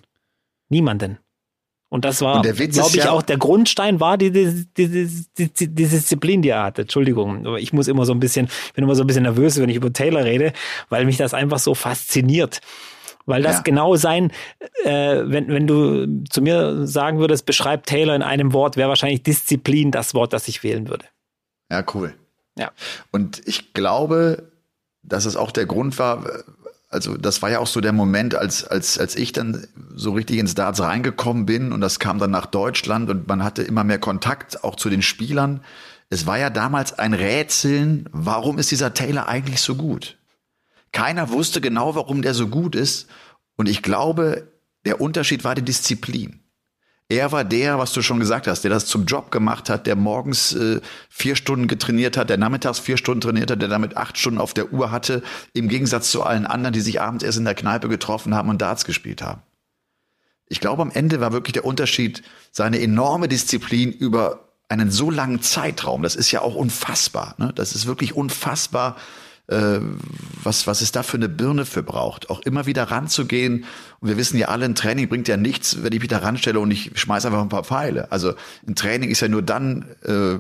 Niemanden. Und das war, glaube ich, ja auch der Grundstein war die, die, die, die, Disziplin, die er hatte. Entschuldigung, aber ich muss immer so ein bisschen, bin immer so ein bisschen nervös, wenn ich über Taylor rede, weil mich das einfach so fasziniert. Weil das ja. genau sein, äh, wenn, wenn du zu mir sagen würdest, beschreib Taylor in einem Wort, wäre wahrscheinlich Disziplin das Wort, das ich wählen würde. Ja, cool. Ja. Und ich glaube, dass es auch der Grund war, also das war ja auch so der Moment, als, als, als ich dann so richtig ins Darts reingekommen bin und das kam dann nach Deutschland und man hatte immer mehr Kontakt auch zu den Spielern. Es war ja damals ein Rätseln, warum ist dieser Taylor eigentlich so gut? Keiner wusste genau, warum der so gut ist und ich glaube, der Unterschied war die Disziplin. Er war der, was du schon gesagt hast, der das zum Job gemacht hat, der morgens äh, vier Stunden getrainiert hat, der nachmittags vier Stunden trainiert hat, der damit acht Stunden auf der Uhr hatte, im Gegensatz zu allen anderen, die sich abends erst in der Kneipe getroffen haben und Darts gespielt haben. Ich glaube, am Ende war wirklich der Unterschied seine enorme Disziplin über einen so langen Zeitraum. Das ist ja auch unfassbar. Ne? Das ist wirklich unfassbar, äh, was, was es da für eine Birne für braucht. Auch immer wieder ranzugehen. Und wir wissen ja alle, ein Training bringt ja nichts, wenn ich mich da ranstelle und ich schmeiße einfach ein paar Pfeile. Also ein Training ist ja nur dann äh,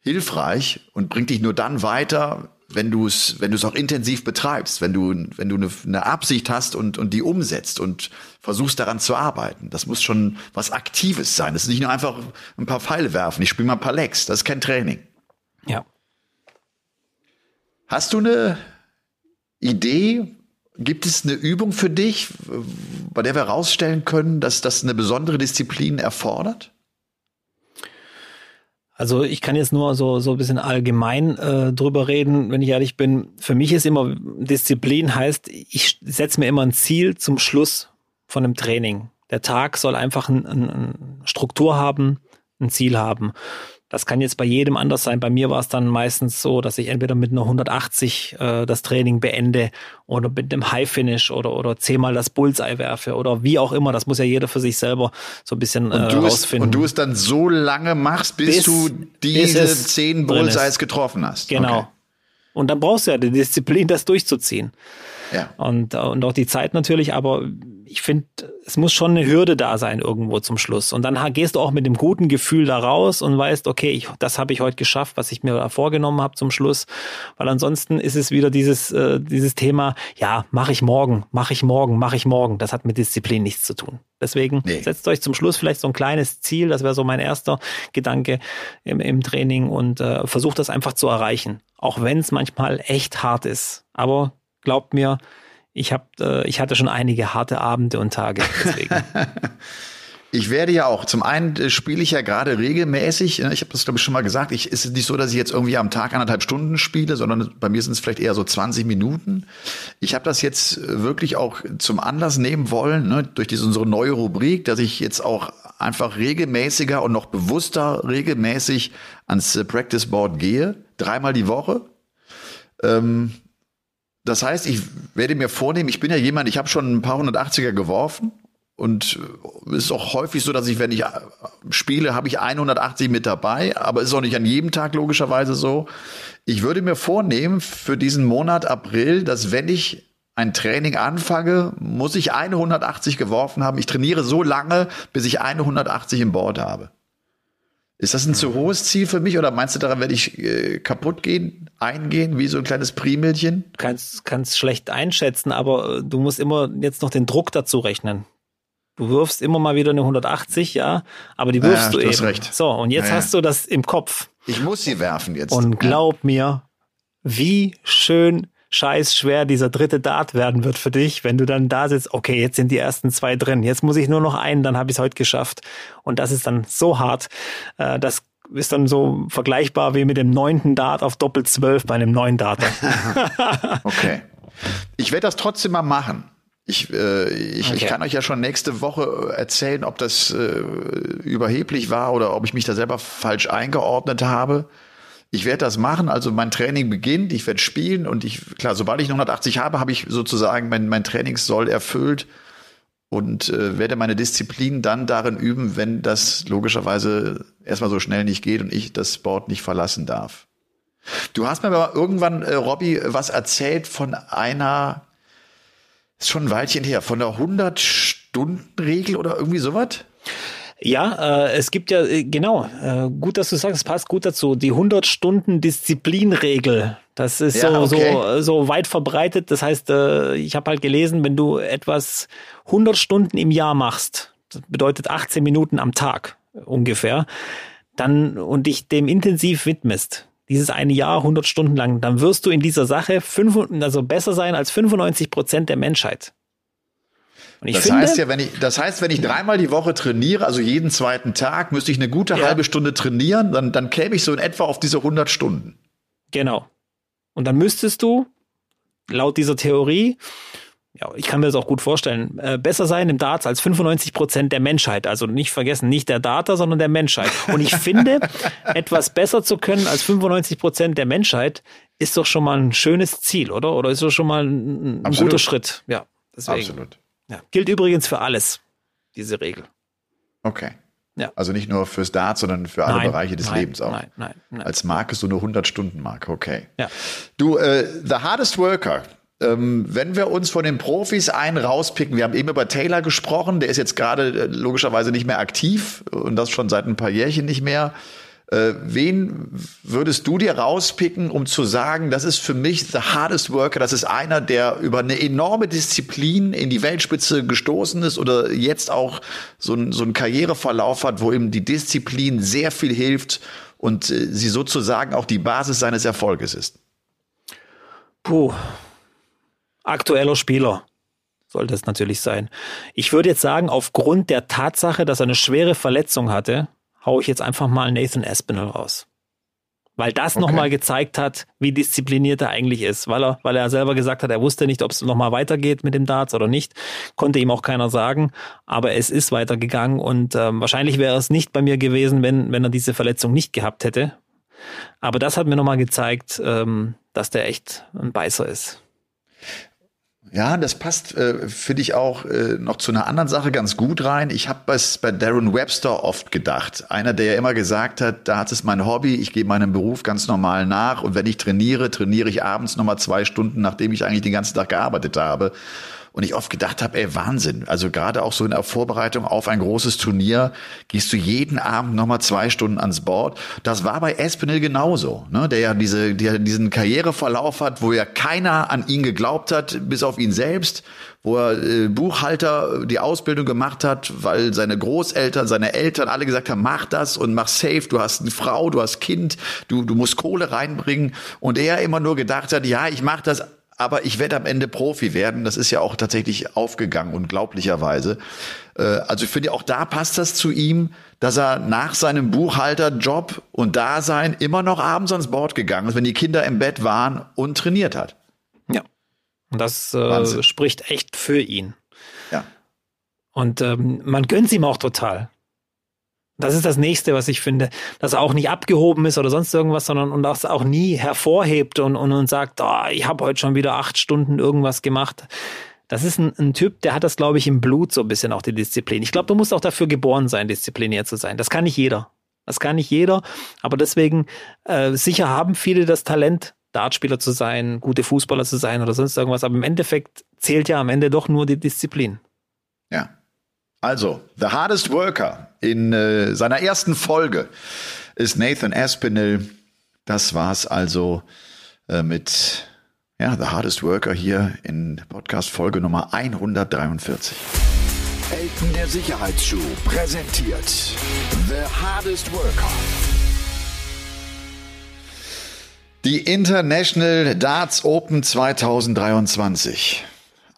hilfreich und bringt dich nur dann weiter, wenn du es, wenn du es auch intensiv betreibst, wenn du, wenn du eine, eine Absicht hast und, und die umsetzt und versuchst daran zu arbeiten. Das muss schon was Aktives sein. Das ist nicht nur einfach ein paar Pfeile werfen. Ich spiele mal ein paar Lecks. Das ist kein Training. Ja. Hast du eine Idee? Gibt es eine Übung für dich, bei der wir herausstellen können, dass das eine besondere Disziplin erfordert? Also ich kann jetzt nur so so ein bisschen allgemein äh, drüber reden, wenn ich ehrlich bin. Für mich ist immer Disziplin heißt, ich setze mir immer ein Ziel zum Schluss von einem Training. Der Tag soll einfach eine ein, Struktur haben, ein Ziel haben. Das kann jetzt bei jedem anders sein. Bei mir war es dann meistens so, dass ich entweder mit einer 180 äh, das Training beende oder mit einem High Finish oder oder zehnmal das Bullseye werfe oder wie auch immer. Das muss ja jeder für sich selber so ein bisschen und äh, rausfinden. und du es dann so lange machst, bis, bis du diese bis zehn Bullseyes getroffen hast. Genau. Okay. Und dann brauchst du ja die Disziplin, das durchzuziehen. Ja. Und, und auch die Zeit natürlich, aber ich finde, es muss schon eine Hürde da sein irgendwo zum Schluss. Und dann gehst du auch mit dem guten Gefühl da raus und weißt, okay, ich, das habe ich heute geschafft, was ich mir da vorgenommen habe zum Schluss. Weil ansonsten ist es wieder dieses, äh, dieses Thema, ja, mache ich morgen, mache ich morgen, mache ich morgen. Das hat mit Disziplin nichts zu tun. Deswegen nee. setzt euch zum Schluss vielleicht so ein kleines Ziel, das wäre so mein erster Gedanke im, im Training und äh, versucht das einfach zu erreichen. Auch wenn es manchmal echt hart ist. Aber glaubt mir, ich, hab, äh, ich hatte schon einige harte Abende und Tage. Ich werde ja auch, zum einen äh, spiele ich ja gerade regelmäßig, ne, ich habe das glaube ich schon mal gesagt, ich ist nicht so, dass ich jetzt irgendwie am Tag anderthalb Stunden spiele, sondern bei mir sind es vielleicht eher so 20 Minuten. Ich habe das jetzt äh, wirklich auch zum Anlass nehmen wollen, ne, durch diese unsere neue Rubrik, dass ich jetzt auch einfach regelmäßiger und noch bewusster regelmäßig ans äh, Practice Board gehe, dreimal die Woche. Ähm, das heißt, ich werde mir vornehmen, ich bin ja jemand, ich habe schon ein paar 180er geworfen und es ist auch häufig so, dass ich, wenn ich äh, spiele, habe ich 180 mit dabei, aber ist auch nicht an jedem Tag logischerweise so. Ich würde mir vornehmen für diesen Monat April, dass wenn ich ein Training anfange, muss ich 180 geworfen haben. Ich trainiere so lange, bis ich 180 im Board habe. Ist das ein zu hohes Ziel für mich oder meinst du, daran werde ich äh, kaputt gehen, eingehen, wie so ein kleines Primelchen? Kannst, kannst schlecht einschätzen, aber äh, du musst immer jetzt noch den Druck dazu rechnen. Du wirfst immer mal wieder eine 180, ja, aber die wirfst ja, du, du eben. Recht. So, und jetzt ja, hast du das im Kopf. Ich muss sie werfen jetzt. Und glaub mir, wie schön scheiß schwer dieser dritte Dart werden wird für dich, wenn du dann da sitzt, okay, jetzt sind die ersten zwei drin, jetzt muss ich nur noch einen, dann habe ich es heute geschafft. Und das ist dann so hart, äh, das ist dann so vergleichbar wie mit dem neunten Dart auf Doppel zwölf bei einem neuen Darter. okay. Ich werde das trotzdem mal machen. Ich, äh, ich, okay. ich kann euch ja schon nächste Woche erzählen, ob das äh, überheblich war oder ob ich mich da selber falsch eingeordnet habe ich werde das machen, also mein Training beginnt, ich werde spielen und ich, klar, sobald ich 180 habe, habe ich sozusagen mein, mein Trainingssoll erfüllt und äh, werde meine Disziplin dann darin üben, wenn das logischerweise erstmal so schnell nicht geht und ich das Board nicht verlassen darf. Du hast mir aber irgendwann, äh, Robby, was erzählt von einer, ist schon ein Weilchen her, von der 100-Stunden-Regel oder irgendwie sowas? Ja, äh, es gibt ja, äh, genau, äh, gut, dass du sagst, es passt gut dazu, die 100 Stunden Disziplinregel. Das ist ja, so, okay. so, so weit verbreitet. Das heißt, äh, ich habe halt gelesen, wenn du etwas 100 Stunden im Jahr machst, das bedeutet 18 Minuten am Tag ungefähr, dann und dich dem intensiv widmest, dieses eine Jahr 100 Stunden lang, dann wirst du in dieser Sache fünf, also besser sein als 95 Prozent der Menschheit das finde, heißt ja, wenn ich, das heißt, wenn ich dreimal die Woche trainiere, also jeden zweiten Tag, müsste ich eine gute ja. halbe Stunde trainieren, dann, dann käme ich so in etwa auf diese 100 Stunden. Genau. Und dann müsstest du, laut dieser Theorie, ja, ich kann mir das auch gut vorstellen, äh, besser sein im Darts als 95 Prozent der Menschheit. Also nicht vergessen, nicht der Data, sondern der Menschheit. Und ich finde, etwas besser zu können als 95 Prozent der Menschheit ist doch schon mal ein schönes Ziel, oder? Oder ist doch schon mal ein, ein guter Schritt. Ja, deswegen. Absolut. Ja. Gilt übrigens für alles, diese Regel. Okay. Ja. Also nicht nur fürs Dart, sondern für alle nein, Bereiche des nein, Lebens auch. Nein, nein, nein. Als Marke so eine 100-Stunden-Marke, okay. Ja. Du, äh, The Hardest Worker, ähm, wenn wir uns von den Profis einen rauspicken, wir haben eben über Taylor gesprochen, der ist jetzt gerade äh, logischerweise nicht mehr aktiv und das schon seit ein paar Jährchen nicht mehr. Äh, wen würdest du dir rauspicken, um zu sagen, das ist für mich the hardest worker, das ist einer, der über eine enorme Disziplin in die Weltspitze gestoßen ist oder jetzt auch so, ein, so einen Karriereverlauf hat, wo ihm die Disziplin sehr viel hilft und äh, sie sozusagen auch die Basis seines Erfolges ist? Puh. Aktueller Spieler sollte es natürlich sein. Ich würde jetzt sagen, aufgrund der Tatsache, dass er eine schwere Verletzung hatte, haue ich jetzt einfach mal Nathan Aspinall raus. Weil das okay. nochmal gezeigt hat, wie diszipliniert er eigentlich ist. Weil er, weil er selber gesagt hat, er wusste nicht, ob es nochmal weitergeht mit dem Darts oder nicht. Konnte ihm auch keiner sagen. Aber es ist weitergegangen und ähm, wahrscheinlich wäre es nicht bei mir gewesen, wenn, wenn er diese Verletzung nicht gehabt hätte. Aber das hat mir nochmal gezeigt, ähm, dass der echt ein Beißer ist. Ja, das passt, äh, finde ich auch äh, noch zu einer anderen Sache ganz gut rein. Ich habe es bei Darren Webster oft gedacht. Einer, der ja immer gesagt hat, da hat es mein Hobby, ich gehe meinem Beruf ganz normal nach und wenn ich trainiere, trainiere ich abends nochmal zwei Stunden, nachdem ich eigentlich den ganzen Tag gearbeitet habe. Und ich oft gedacht habe, ey, Wahnsinn. Also gerade auch so in der Vorbereitung auf ein großes Turnier gehst du jeden Abend nochmal zwei Stunden ans Board. Das war bei Espinel genauso, ne? der ja diese, der diesen Karriereverlauf hat, wo ja keiner an ihn geglaubt hat, bis auf ihn selbst wo er äh, Buchhalter die Ausbildung gemacht hat, weil seine Großeltern, seine Eltern alle gesagt haben, mach das und mach safe, du hast eine Frau, du hast Kind, du, du musst Kohle reinbringen. Und er immer nur gedacht hat, ja, ich mach das aber ich werde am Ende Profi werden. Das ist ja auch tatsächlich aufgegangen, unglaublicherweise. Äh, also ich finde auch da passt das zu ihm, dass er nach seinem Buchhalterjob und Dasein immer noch abends ans Board gegangen ist, wenn die Kinder im Bett waren und trainiert hat. Ja. Und das äh, spricht echt für ihn. Ja. Und ähm, man gönnt ihm auch total. Das ist das nächste, was ich finde, dass er auch nicht abgehoben ist oder sonst irgendwas, sondern und das auch nie hervorhebt und, und, und sagt, oh, ich habe heute schon wieder acht Stunden irgendwas gemacht. Das ist ein, ein Typ, der hat das, glaube ich, im Blut so ein bisschen auch die Disziplin. Ich glaube, du musst auch dafür geboren sein, diszipliniert zu sein. Das kann nicht jeder. Das kann nicht jeder. Aber deswegen, äh, sicher haben viele das Talent, Dartspieler zu sein, gute Fußballer zu sein oder sonst irgendwas. Aber im Endeffekt zählt ja am Ende doch nur die Disziplin. Ja. Also, The Hardest Worker in äh, seiner ersten Folge ist Nathan Aspinall. Das war's also äh, mit ja, The Hardest Worker hier in Podcast Folge Nummer 143. Elton der Sicherheitsschuh präsentiert The Hardest Worker. Die International Darts Open 2023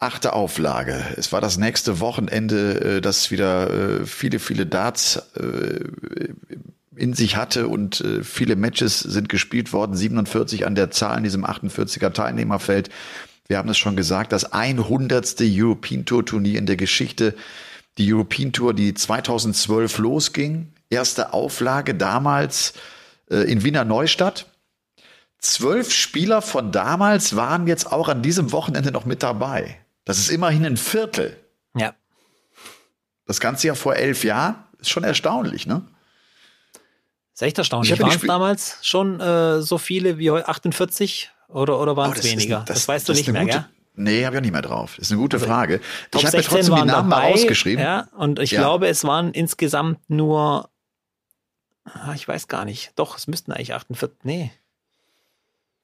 achte Auflage. Es war das nächste Wochenende, äh, das wieder äh, viele, viele Darts äh, in sich hatte und viele Matches sind gespielt worden. 47 an der Zahl in diesem 48er Teilnehmerfeld. Wir haben es schon gesagt, das 100. European Tour Turnier in der Geschichte. Die European Tour, die 2012 losging. Erste Auflage damals in Wiener Neustadt. Zwölf Spieler von damals waren jetzt auch an diesem Wochenende noch mit dabei. Das ist immerhin ein Viertel. Ja. Das Ganze ja vor elf Jahren ist schon erstaunlich, ne? Ist echt erstaunlich. Waren es damals schon äh, so viele wie heute 48 oder, oder waren es oh, weniger? Ist, das, das, weißt du nicht mehr, gute, gell? Nee, habe ich auch nicht mehr drauf. Das ist eine gute also, Frage. Ich habe mir trotzdem die Namen dabei, mal ausgeschrieben. Ja, und ich ja. glaube, es waren insgesamt nur, ah, ich weiß gar nicht. Doch, es müssten eigentlich 48, nee.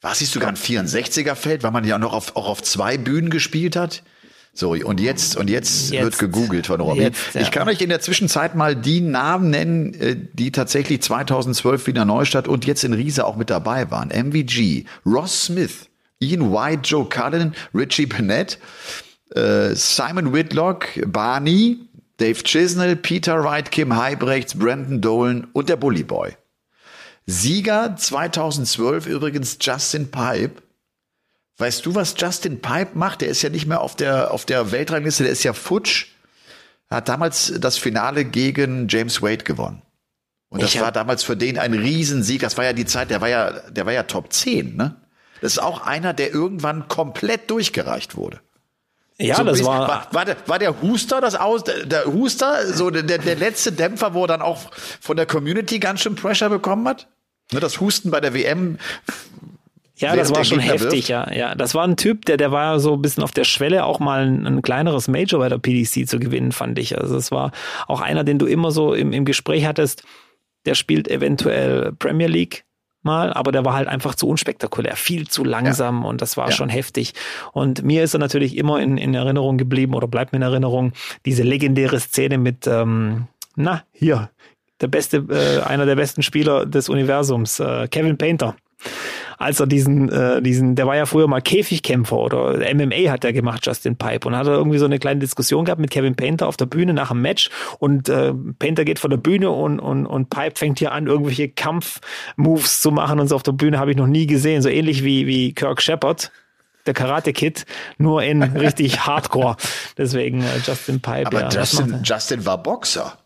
Was siehst du sogar ein 64er Feld, weil man ja noch auf, auch auf zwei Bühnen gespielt hat? So, und jetzt, und jetzt, jetzt wird gegoogelt von Robby. Jetzt, ja. Ich kann euch in der Zwischenzeit mal die Namen nennen, äh, die tatsächlich 2012 Wiener Neustadt und jetzt in Riese auch mit dabei waren. MVG, Ross Smith, Ian White, Joe Cullen, Richie Bennett, äh, Simon Whitlock, Barney, Dave Chisnell, Peter Wright, Kim Heibrechts, Brandon Dolan und der Bully Boy. Sieger 2012 übrigens Justin Pipe. Weißt du, was Justin Pipe macht? Der ist ja nicht mehr auf der, auf der Weltrangliste, der ist ja futsch. Er hat damals das Finale gegen James Wade gewonnen. Und das war damals für den ein Riesensieg. Das war ja die Zeit, der war ja, der war ja Top 10, ne? Das ist auch einer, der irgendwann komplett durchgereicht wurde. Ja, so das bisschen, war, war, war, der, war der Huster das aus, der Huster, so der, der letzte Dämpfer, wo er dann auch von der Community ganz schön Pressure bekommen hat? Ne, das Husten bei der WM ja, das war schon heftig, ja. Ja, das war ein Typ, der, der war so ein bisschen auf der Schwelle, auch mal ein, ein, kleineres Major bei der PDC zu gewinnen, fand ich. Also es war auch einer, den du immer so im, im Gespräch hattest, der spielt eventuell Premier League mal, aber der war halt einfach zu unspektakulär, viel zu langsam ja. und das war ja. schon heftig. Und mir ist er natürlich immer in, in Erinnerung geblieben oder bleibt mir in Erinnerung, diese legendäre Szene mit, ähm, na, hier, der beste, äh, einer der besten Spieler des Universums, äh, Kevin Painter als er diesen, äh, diesen, der war ja früher mal Käfigkämpfer oder MMA hat er gemacht, Justin Pipe. Und hat er irgendwie so eine kleine Diskussion gehabt mit Kevin Painter auf der Bühne nach dem Match. Und äh, Painter geht von der Bühne und, und, und Pipe fängt hier an, irgendwelche Kampfmoves zu machen und so auf der Bühne habe ich noch nie gesehen. So ähnlich wie, wie Kirk Shepard der Karate Kid, nur in richtig Hardcore. Deswegen äh, Justin Pipe. Aber ja, Justin, Justin war Boxer.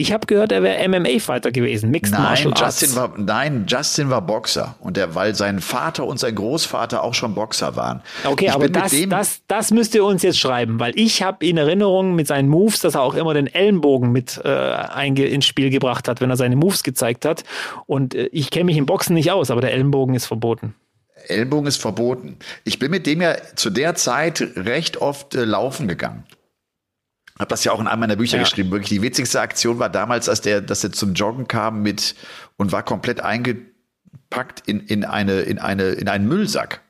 Ich habe gehört, er wäre MMA-Fighter gewesen, Mixed nein, Martial Justin War, nein, Justin war Boxer. Und der, weil sein Vater und sein Großvater auch schon Boxer waren. Okay, ich aber das, das, das müsst ihr uns jetzt schreiben, weil ich habe in Erinnerung mit seinen Moves, dass er auch immer den Ellenbogen mit äh, ins Spiel gebracht hat, wenn er seine Moves gezeigt hat. Und äh, ich kenne mich im Boxen nicht aus, aber der Ellenbogen ist verboten. Ellenbogen ist verboten. Ich bin mit dem ja zu der Zeit recht oft äh, laufen gegangen habe das ja auch in einem meiner Bücher ja. geschrieben. Wirklich die witzigste Aktion war damals, als der, dass er zum Joggen kam mit und war komplett eingepackt in, in eine, in eine, in einen Müllsack.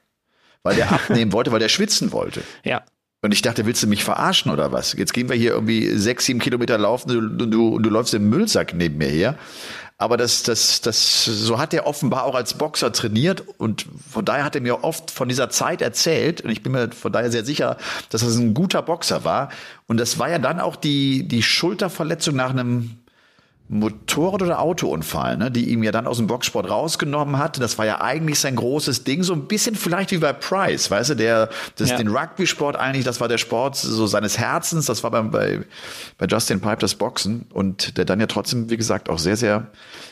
Weil der abnehmen wollte, weil der schwitzen wollte. Ja. Und ich dachte, willst du mich verarschen oder was? Jetzt gehen wir hier irgendwie sechs, sieben Kilometer laufen und du, du, du läufst im Müllsack neben mir her. Aber das, das, das, so hat er offenbar auch als Boxer trainiert und von daher hat er mir oft von dieser Zeit erzählt und ich bin mir von daher sehr sicher, dass er ein guter Boxer war. Und das war ja dann auch die, die Schulterverletzung nach einem Motorrad- oder Autounfall, ne, die ihm ja dann aus dem Boxsport rausgenommen hat. Das war ja eigentlich sein großes Ding, so ein bisschen vielleicht wie bei Price, weißt du, der, das, ja. den Rugby-Sport eigentlich, das war der Sport so seines Herzens, das war bei, bei, bei Justin Pipe das Boxen und der dann ja trotzdem, wie gesagt, auch sehr, sehr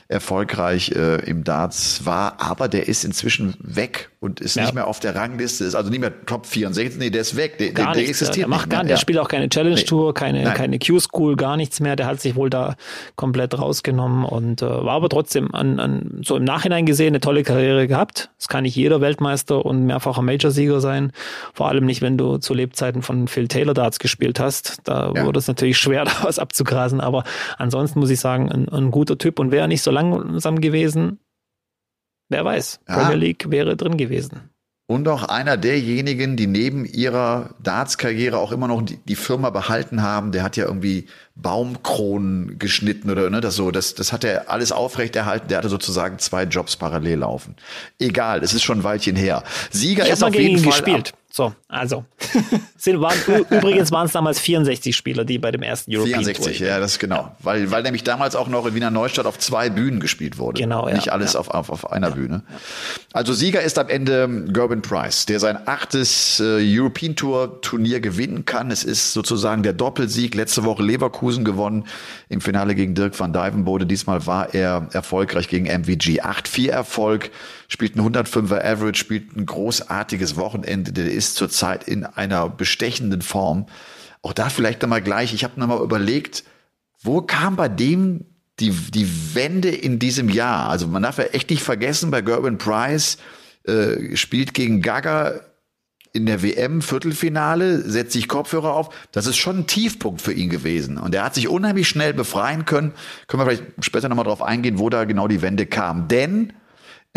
erfolgreich äh, im Darts war, aber der ist inzwischen weg und ist ja. nicht mehr auf der Rangliste, ist also nicht mehr Top 64, nee, der ist weg, der, gar der, der existiert der macht nicht gar, mehr. Der spielt auch keine Challenge Tour, keine, Nein. keine Q-School, gar nichts mehr, der hat sich wohl da komplett rausgenommen und äh, war aber trotzdem an, an, so im Nachhinein gesehen eine tolle Karriere gehabt. Es kann nicht jeder Weltmeister und mehrfacher Major-Sieger sein, vor allem nicht, wenn du zu Lebzeiten von Phil Taylor Darts gespielt hast, da ja. wurde es natürlich schwer, da was abzugrasen, aber ansonsten muss ich sagen, ein, ein guter Typ und wäre nicht so langsam gewesen. Wer weiß, ja. Premier League wäre drin gewesen. Und auch einer derjenigen, die neben ihrer Darts-Karriere auch immer noch die, die, Firma behalten haben, der hat ja irgendwie Baumkronen geschnitten oder ne, das so, das, das hat er alles aufrechterhalten. Der hatte sozusagen zwei Jobs parallel laufen. Egal, es ist schon ein Weilchen her. Sieger ist auf jeden Fall gespielt. Ab, so, also. waren, übrigens waren es damals 64 Spieler, die bei dem ersten European 64, Tour ja, das ist genau. Weil, weil nämlich damals auch noch in Wiener Neustadt auf zwei Bühnen gespielt wurde. Genau, ja. Nicht alles ja. auf, auf, auf einer ja, Bühne. Also Sieger ist am Ende Gerben Price, der sein achtes äh, European Tour Turnier gewinnen kann. Es ist sozusagen der Doppelsieg. Letzte Woche Leverkusen gewonnen im Finale gegen Dirk van Dijvenbode. Diesmal war er erfolgreich gegen MVG. 8-4 Erfolg spielt ein 105er Average, spielt ein großartiges Wochenende. Der ist zurzeit in einer bestechenden Form. Auch da vielleicht nochmal gleich. Ich habe nochmal überlegt, wo kam bei dem die, die Wende in diesem Jahr? Also man darf ja echt nicht vergessen, bei Gerben Price äh, spielt gegen Gaga in der WM Viertelfinale, setzt sich Kopfhörer auf. Das ist schon ein Tiefpunkt für ihn gewesen. Und er hat sich unheimlich schnell befreien können. Können wir vielleicht später nochmal drauf eingehen, wo da genau die Wende kam. Denn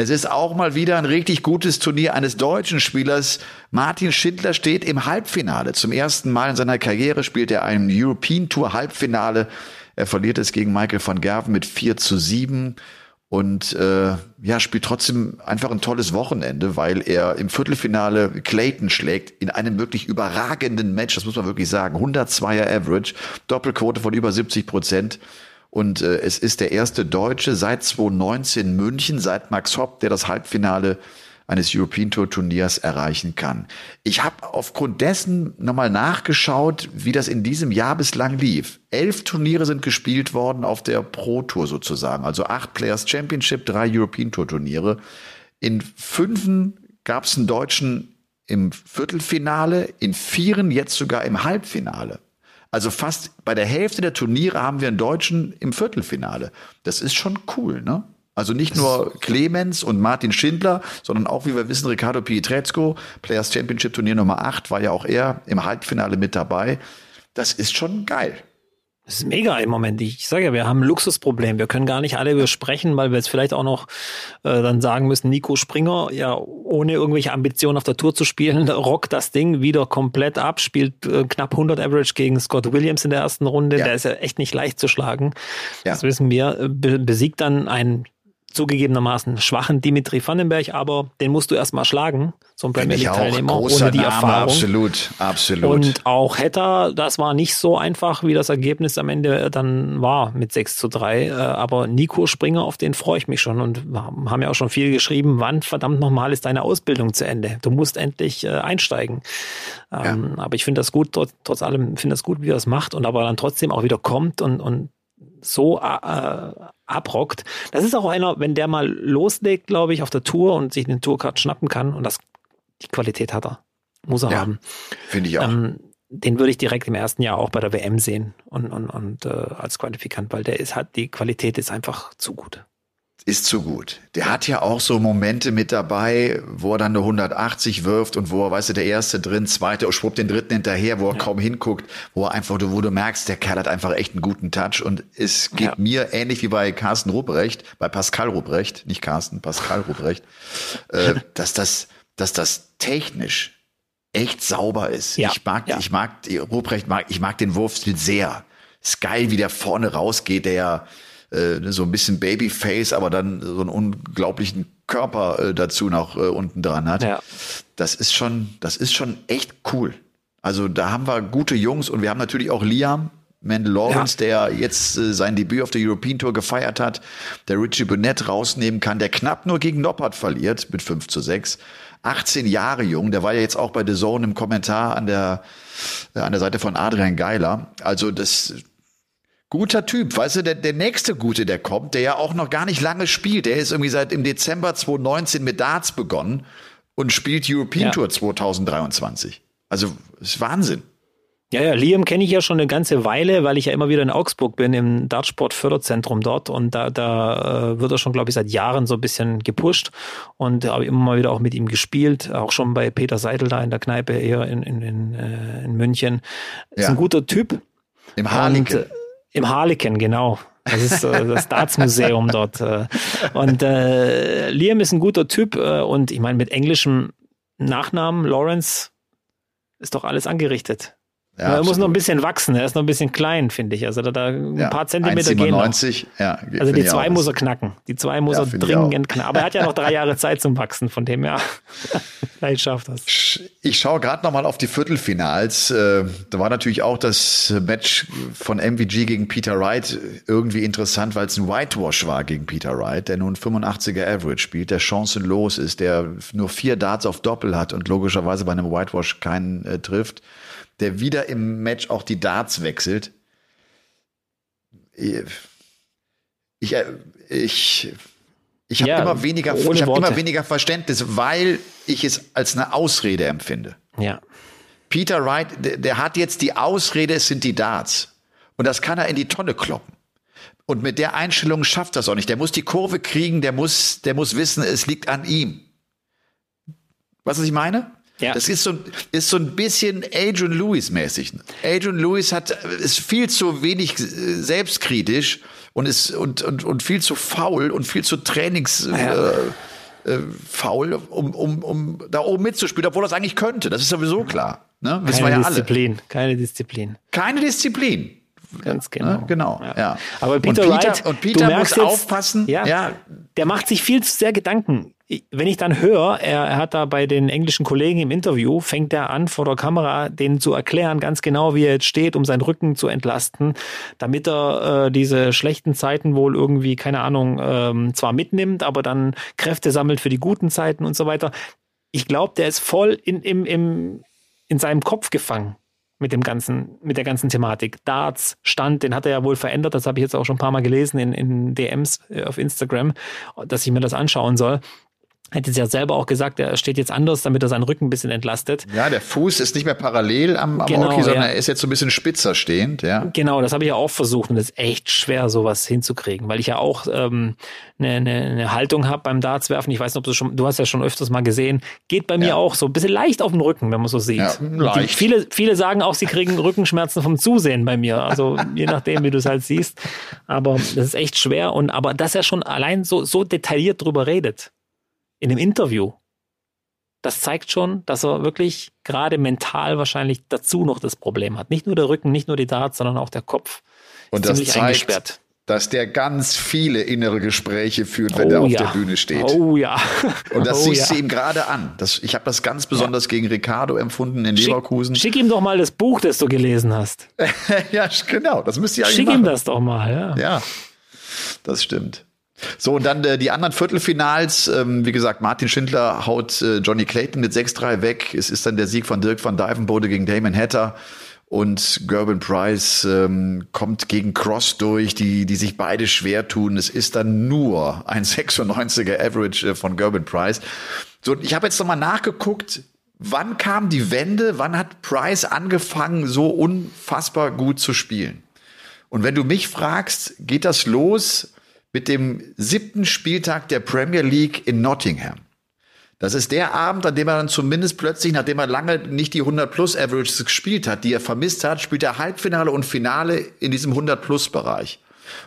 es ist auch mal wieder ein richtig gutes Turnier eines deutschen Spielers. Martin Schindler steht im Halbfinale. Zum ersten Mal in seiner Karriere spielt er ein European Tour Halbfinale. Er verliert es gegen Michael van Gerven mit 4 zu 7 und äh, ja, spielt trotzdem einfach ein tolles Wochenende, weil er im Viertelfinale Clayton schlägt in einem wirklich überragenden Match, das muss man wirklich sagen. 102er Average, Doppelquote von über 70 Prozent. Und äh, es ist der erste Deutsche seit 2019 München, seit Max Hopp, der das Halbfinale eines European Tour Turniers erreichen kann. Ich habe aufgrund dessen nochmal nachgeschaut, wie das in diesem Jahr bislang lief. Elf Turniere sind gespielt worden auf der Pro Tour sozusagen, also acht Players Championship, drei European Tour Turniere. In fünfen gab es einen Deutschen im Viertelfinale, in vieren jetzt sogar im Halbfinale. Also fast bei der Hälfte der Turniere haben wir einen Deutschen im Viertelfinale. Das ist schon cool, ne? Also nicht nur Clemens und Martin Schindler, sondern auch, wie wir wissen, Ricardo Pietrezco, Players Championship Turnier Nummer 8, war ja auch er im Halbfinale mit dabei. Das ist schon geil. Das ist mega im Moment. Ich sage ja, wir haben ein Luxusproblem. Wir können gar nicht alle übersprechen, weil wir jetzt vielleicht auch noch äh, dann sagen müssen, Nico Springer, ja, ohne irgendwelche Ambitionen auf der Tour zu spielen, rockt das Ding wieder komplett ab, spielt äh, knapp 100 Average gegen Scott Williams in der ersten Runde. Ja. Der ist ja echt nicht leicht zu schlagen. Ja. Das wissen wir. Äh, be besiegt dann einen zugegebenermaßen schwachen Dimitri Vandenberg, aber den musst du erstmal schlagen, so ein Premier League-Teilnehmer, ohne die Name, Erfahrung. Absolut, absolut. Und auch Hetter, das war nicht so einfach, wie das Ergebnis am Ende dann war mit 6 zu 3. Äh, aber Nico Springer, auf den freue ich mich schon und haben ja auch schon viel geschrieben, wann verdammt nochmal ist deine Ausbildung zu Ende? Du musst endlich äh, einsteigen. Ähm, ja. Aber ich finde das gut, trotz, trotz allem finde das gut, wie er es macht und aber dann trotzdem auch wieder kommt und, und so äh, abrockt. Das ist auch einer, wenn der mal loslegt, glaube ich, auf der Tour und sich den Tourcard schnappen kann und das, die Qualität hat er. Muss er ja, haben. Finde ich auch. Ähm, den würde ich direkt im ersten Jahr auch bei der WM sehen und, und, und äh, als Qualifikant, weil der ist, hat, die Qualität ist einfach zu gut ist zu gut. Der hat ja auch so Momente mit dabei, wo er dann eine 180 wirft und wo er, weißt du, der erste drin, zweite, und schwuppt den dritten hinterher, wo er ja. kaum hinguckt, wo er einfach, wo du merkst, der Kerl hat einfach echt einen guten Touch und es geht ja. mir ähnlich wie bei Carsten Ruprecht, bei Pascal Ruprecht, nicht Carsten, Pascal Ruprecht, äh, dass das, dass das technisch echt sauber ist. Ja. Ich mag, ich mag, Ruprecht mag, ich mag den Wurfstil sehr. Ist geil, wie der vorne rausgeht, der ja, äh, so ein bisschen Babyface, aber dann so einen unglaublichen Körper äh, dazu noch äh, unten dran hat. Ja. Das ist schon, das ist schon echt cool. Also da haben wir gute Jungs und wir haben natürlich auch Liam, Mendel Lawrence, ja. der jetzt äh, sein Debüt auf der European Tour gefeiert hat, der Richie Burnett rausnehmen kann, der knapp nur gegen Noppert verliert mit 5 zu 6. 18 Jahre jung, der war ja jetzt auch bei The Zone im Kommentar an der, äh, an der Seite von Adrian Geiler. Also das, Guter Typ, weißt du, der, der nächste Gute, der kommt, der ja auch noch gar nicht lange spielt, der ist irgendwie seit im Dezember 2019 mit Darts begonnen und spielt European ja. Tour 2023. Also, ist Wahnsinn. Ja, ja, Liam kenne ich ja schon eine ganze Weile, weil ich ja immer wieder in Augsburg bin, im Dartsport Förderzentrum dort. Und da, da äh, wird er schon, glaube ich, seit Jahren so ein bisschen gepusht und habe immer mal wieder auch mit ihm gespielt, auch schon bei Peter Seidel da in der Kneipe hier in, in, in, äh, in München. Ist ja. ein guter Typ. Im Harlingen. Im Harleken, genau. Das ist äh, das Staatsmuseum dort. Äh. Und äh, Liam ist ein guter Typ äh, und ich meine, mit englischem Nachnamen Lawrence ist doch alles angerichtet. Ja, er muss noch ein bisschen wachsen, er ist noch ein bisschen klein, finde ich. Also da, da ein ja, paar Zentimeter 1, gehen noch. Ja, also die zwei muss er knacken. Die zwei muss ja, er dringend knacken. Aber er hat ja noch drei Jahre Zeit zum Wachsen, von dem her vielleicht schafft das. Ich schaue gerade noch mal auf die Viertelfinals. Äh, da war natürlich auch das Match von MVG gegen Peter Wright irgendwie interessant, weil es ein Whitewash war gegen Peter Wright, der nun 85er Average spielt, der chancenlos ist, der nur vier Darts auf Doppel hat und logischerweise bei einem Whitewash keinen äh, trifft der wieder im Match auch die Darts wechselt. Ich, ich, ich, habe ja, immer weniger, ich habe immer weniger Verständnis, weil ich es als eine Ausrede empfinde. Ja. Peter Wright, der, der hat jetzt die Ausrede, es sind die Darts. Und das kann er in die Tonne kloppen. Und mit der Einstellung schafft das auch nicht. Der muss die Kurve kriegen, der muss, der muss wissen, es liegt an ihm. Was ich meine? Ja. Das ist so, ist so ein bisschen Adrian Lewis mäßig. Adrian Lewis hat, ist viel zu wenig äh, selbstkritisch und ist, und, und, und viel zu faul und viel zu trainingsfaul, ja. äh, äh, um, um, um da oben mitzuspielen, obwohl er es eigentlich könnte. Das ist sowieso klar. Ne? Keine Disziplin, alle. keine Disziplin. Keine Disziplin. Ganz genau. Ne? Genau, ja. ja. Aber Peter, und Peter, Wright, und Peter muss jetzt, aufpassen. Ja, ja, der macht sich viel zu sehr Gedanken wenn ich dann höre, er, er, hat da bei den englischen Kollegen im Interview, fängt er an, vor der Kamera denen zu erklären, ganz genau, wie er jetzt steht, um seinen Rücken zu entlasten, damit er äh, diese schlechten Zeiten wohl irgendwie, keine Ahnung, ähm, zwar mitnimmt, aber dann Kräfte sammelt für die guten Zeiten und so weiter. Ich glaube, der ist voll in, im, im, in seinem Kopf gefangen mit dem ganzen, mit der ganzen Thematik. Darts, Stand, den hat er ja wohl verändert. Das habe ich jetzt auch schon ein paar Mal gelesen in, in DMs äh, auf Instagram, dass ich mir das anschauen soll. Hat jetzt ja selber auch gesagt, er steht jetzt anders, damit er seinen Rücken ein bisschen entlastet. Ja, der Fuß ist nicht mehr parallel am, am genau, Orki, sondern ja. er ist jetzt so ein bisschen spitzer stehend, ja. Genau, das habe ich ja auch versucht und es ist echt schwer, sowas hinzukriegen, weil ich ja auch ähm, eine, eine, eine Haltung habe beim Dartswerfen. Ich weiß nicht, ob du schon, du hast ja schon öfters mal gesehen, geht bei mir ja. auch so ein bisschen leicht auf den Rücken, wenn man so sieht. Ja, leicht. Die, viele, viele sagen auch, sie kriegen Rückenschmerzen vom Zusehen bei mir. Also je nachdem, wie du es halt siehst. Aber das ist echt schwer und aber dass er schon allein so, so detailliert drüber redet in dem Interview, das zeigt schon, dass er wirklich gerade mental wahrscheinlich dazu noch das Problem hat. Nicht nur der Rücken, nicht nur die Darts, sondern auch der Kopf. Und das zeigt, eingesperrt. dass der ganz viele innere Gespräche führt, wenn oh, er auf ja. der Bühne steht. Oh ja. Und das oh, siehst ja. du ihm gerade an. Das, ich habe das ganz besonders ja. gegen Ricardo empfunden in Leverkusen. Schick, schick, ihm doch mal das Buch, das du gelesen hast. ja, genau. Das müsst ihr eigentlich Schick machen. ihm das doch mal, ja. Ja, das stimmt. So, und dann äh, die anderen Viertelfinals. Ähm, wie gesagt, Martin Schindler haut äh, Johnny Clayton mit 6-3 weg. Es ist dann der Sieg von Dirk van Dijvenbode gegen Damon Hatter. Und Gerben Price ähm, kommt gegen Cross durch, die, die sich beide schwer tun. Es ist dann nur ein 96er Average äh, von Gerben Price. So, ich habe jetzt nochmal nachgeguckt, wann kam die Wende, wann hat Price angefangen, so unfassbar gut zu spielen? Und wenn du mich fragst, geht das los mit dem siebten Spieltag der Premier League in Nottingham. Das ist der Abend, an dem er dann zumindest plötzlich, nachdem er lange nicht die 100 plus Averages gespielt hat, die er vermisst hat, spielt er Halbfinale und Finale in diesem 100 plus Bereich.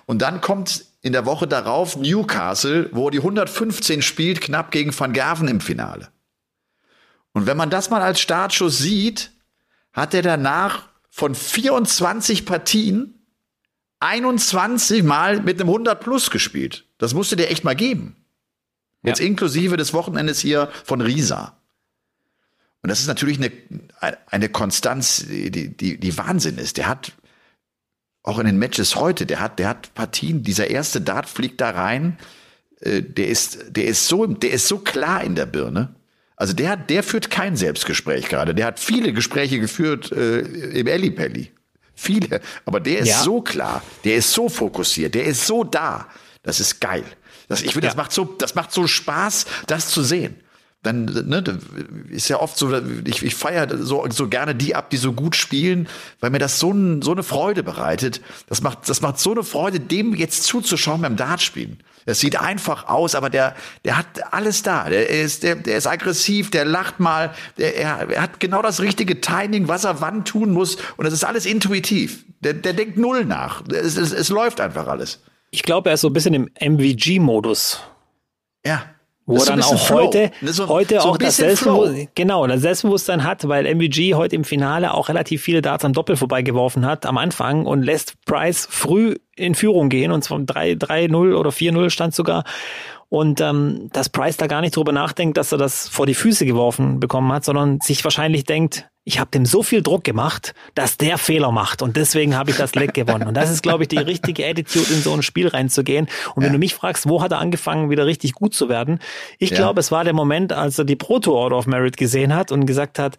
Und dann kommt in der Woche darauf Newcastle, wo er die 115 spielt, knapp gegen Van Gerven im Finale. Und wenn man das mal als Startschuss sieht, hat er danach von 24 Partien 21 Mal mit einem 100 plus gespielt. Das musst du dir echt mal geben. Jetzt ja. inklusive des Wochenendes hier von Risa. Und das ist natürlich eine, eine Konstanz, die, die, die Wahnsinn ist. Der hat auch in den Matches heute, der hat, der hat Partien, dieser erste Dart fliegt da rein, äh, der ist, der ist so, der ist so klar in der Birne. Also der hat, der führt kein Selbstgespräch gerade. Der hat viele Gespräche geführt äh, im Ellipelli. Viele. Aber der ist ja. so klar, der ist so fokussiert, der ist so da. Das ist geil. Das, ich finde, ja. das macht so, das macht so Spaß, das zu sehen. Dann, ne, ist ja oft so, ich, ich feiere so, so gerne die ab, die so gut spielen, weil mir das so, ein, so eine Freude bereitet. Das macht, das macht so eine Freude, dem jetzt zuzuschauen beim Dartspielen. Es sieht einfach aus, aber der, der hat alles da. Der ist, der, der ist aggressiv, der lacht mal, der, er, er hat genau das richtige Timing, was er wann tun muss. Und es ist alles intuitiv. Der, der denkt null nach. Es, es, es läuft einfach alles. Ich glaube, er ist so ein bisschen im MVG-Modus. Ja. Wo er dann auch Flow. heute, so, heute so auch das Selbstbewusstsein, genau, das Selbstbewusstsein hat, weil MVG heute im Finale auch relativ viele Darts am Doppel vorbeigeworfen hat am Anfang und lässt Price früh in Führung gehen und zwar 3-0 oder 4-0 stand sogar und ähm, dass Price da gar nicht drüber nachdenkt, dass er das vor die Füße geworfen bekommen hat, sondern sich wahrscheinlich denkt, ich habe dem so viel Druck gemacht, dass der Fehler macht und deswegen habe ich das Leck gewonnen. Und das ist, glaube ich, die richtige Attitude, in so ein Spiel reinzugehen. Und ja. wenn du mich fragst, wo hat er angefangen, wieder richtig gut zu werden? Ich ja. glaube, es war der Moment, als er die Proto Order of Merit gesehen hat und gesagt hat,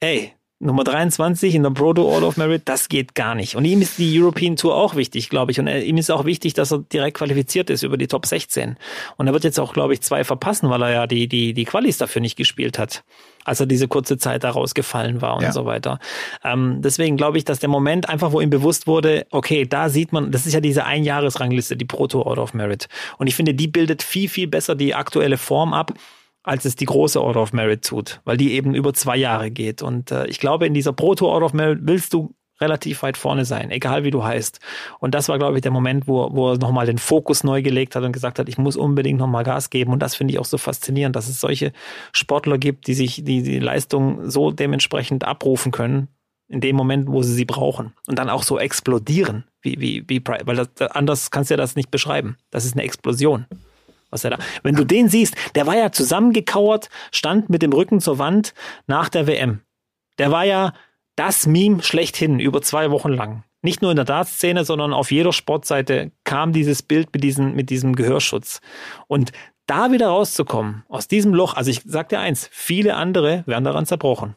ey, Nummer 23 in der Proto Order of Merit, das geht gar nicht. Und ihm ist die European Tour auch wichtig, glaube ich. Und er, ihm ist auch wichtig, dass er direkt qualifiziert ist über die Top 16. Und er wird jetzt auch, glaube ich, zwei verpassen, weil er ja die, die, die Qualis dafür nicht gespielt hat, als er diese kurze Zeit da rausgefallen war und ja. so weiter. Ähm, deswegen glaube ich, dass der Moment einfach, wo ihm bewusst wurde, okay, da sieht man, das ist ja diese Einjahresrangliste, die Proto Order of Merit. Und ich finde, die bildet viel, viel besser die aktuelle Form ab als es die große Order of Merit tut, weil die eben über zwei Jahre geht. Und äh, ich glaube, in dieser Proto-Order of Merit willst du relativ weit vorne sein, egal wie du heißt. Und das war, glaube ich, der Moment, wo, wo er nochmal den Fokus neu gelegt hat und gesagt hat, ich muss unbedingt nochmal Gas geben. Und das finde ich auch so faszinierend, dass es solche Sportler gibt, die sich die, die Leistung so dementsprechend abrufen können, in dem Moment, wo sie sie brauchen. Und dann auch so explodieren, wie, wie, wie, weil das, anders kannst du ja das nicht beschreiben. Das ist eine Explosion was er da. Wenn du den siehst, der war ja zusammengekauert, stand mit dem Rücken zur Wand nach der WM. Der war ja das Meme schlechthin über zwei Wochen lang. Nicht nur in der Dartszene, sondern auf jeder Sportseite kam dieses Bild mit diesem, mit diesem Gehörschutz. Und da wieder rauszukommen, aus diesem Loch, also ich sag dir eins, viele andere werden daran zerbrochen.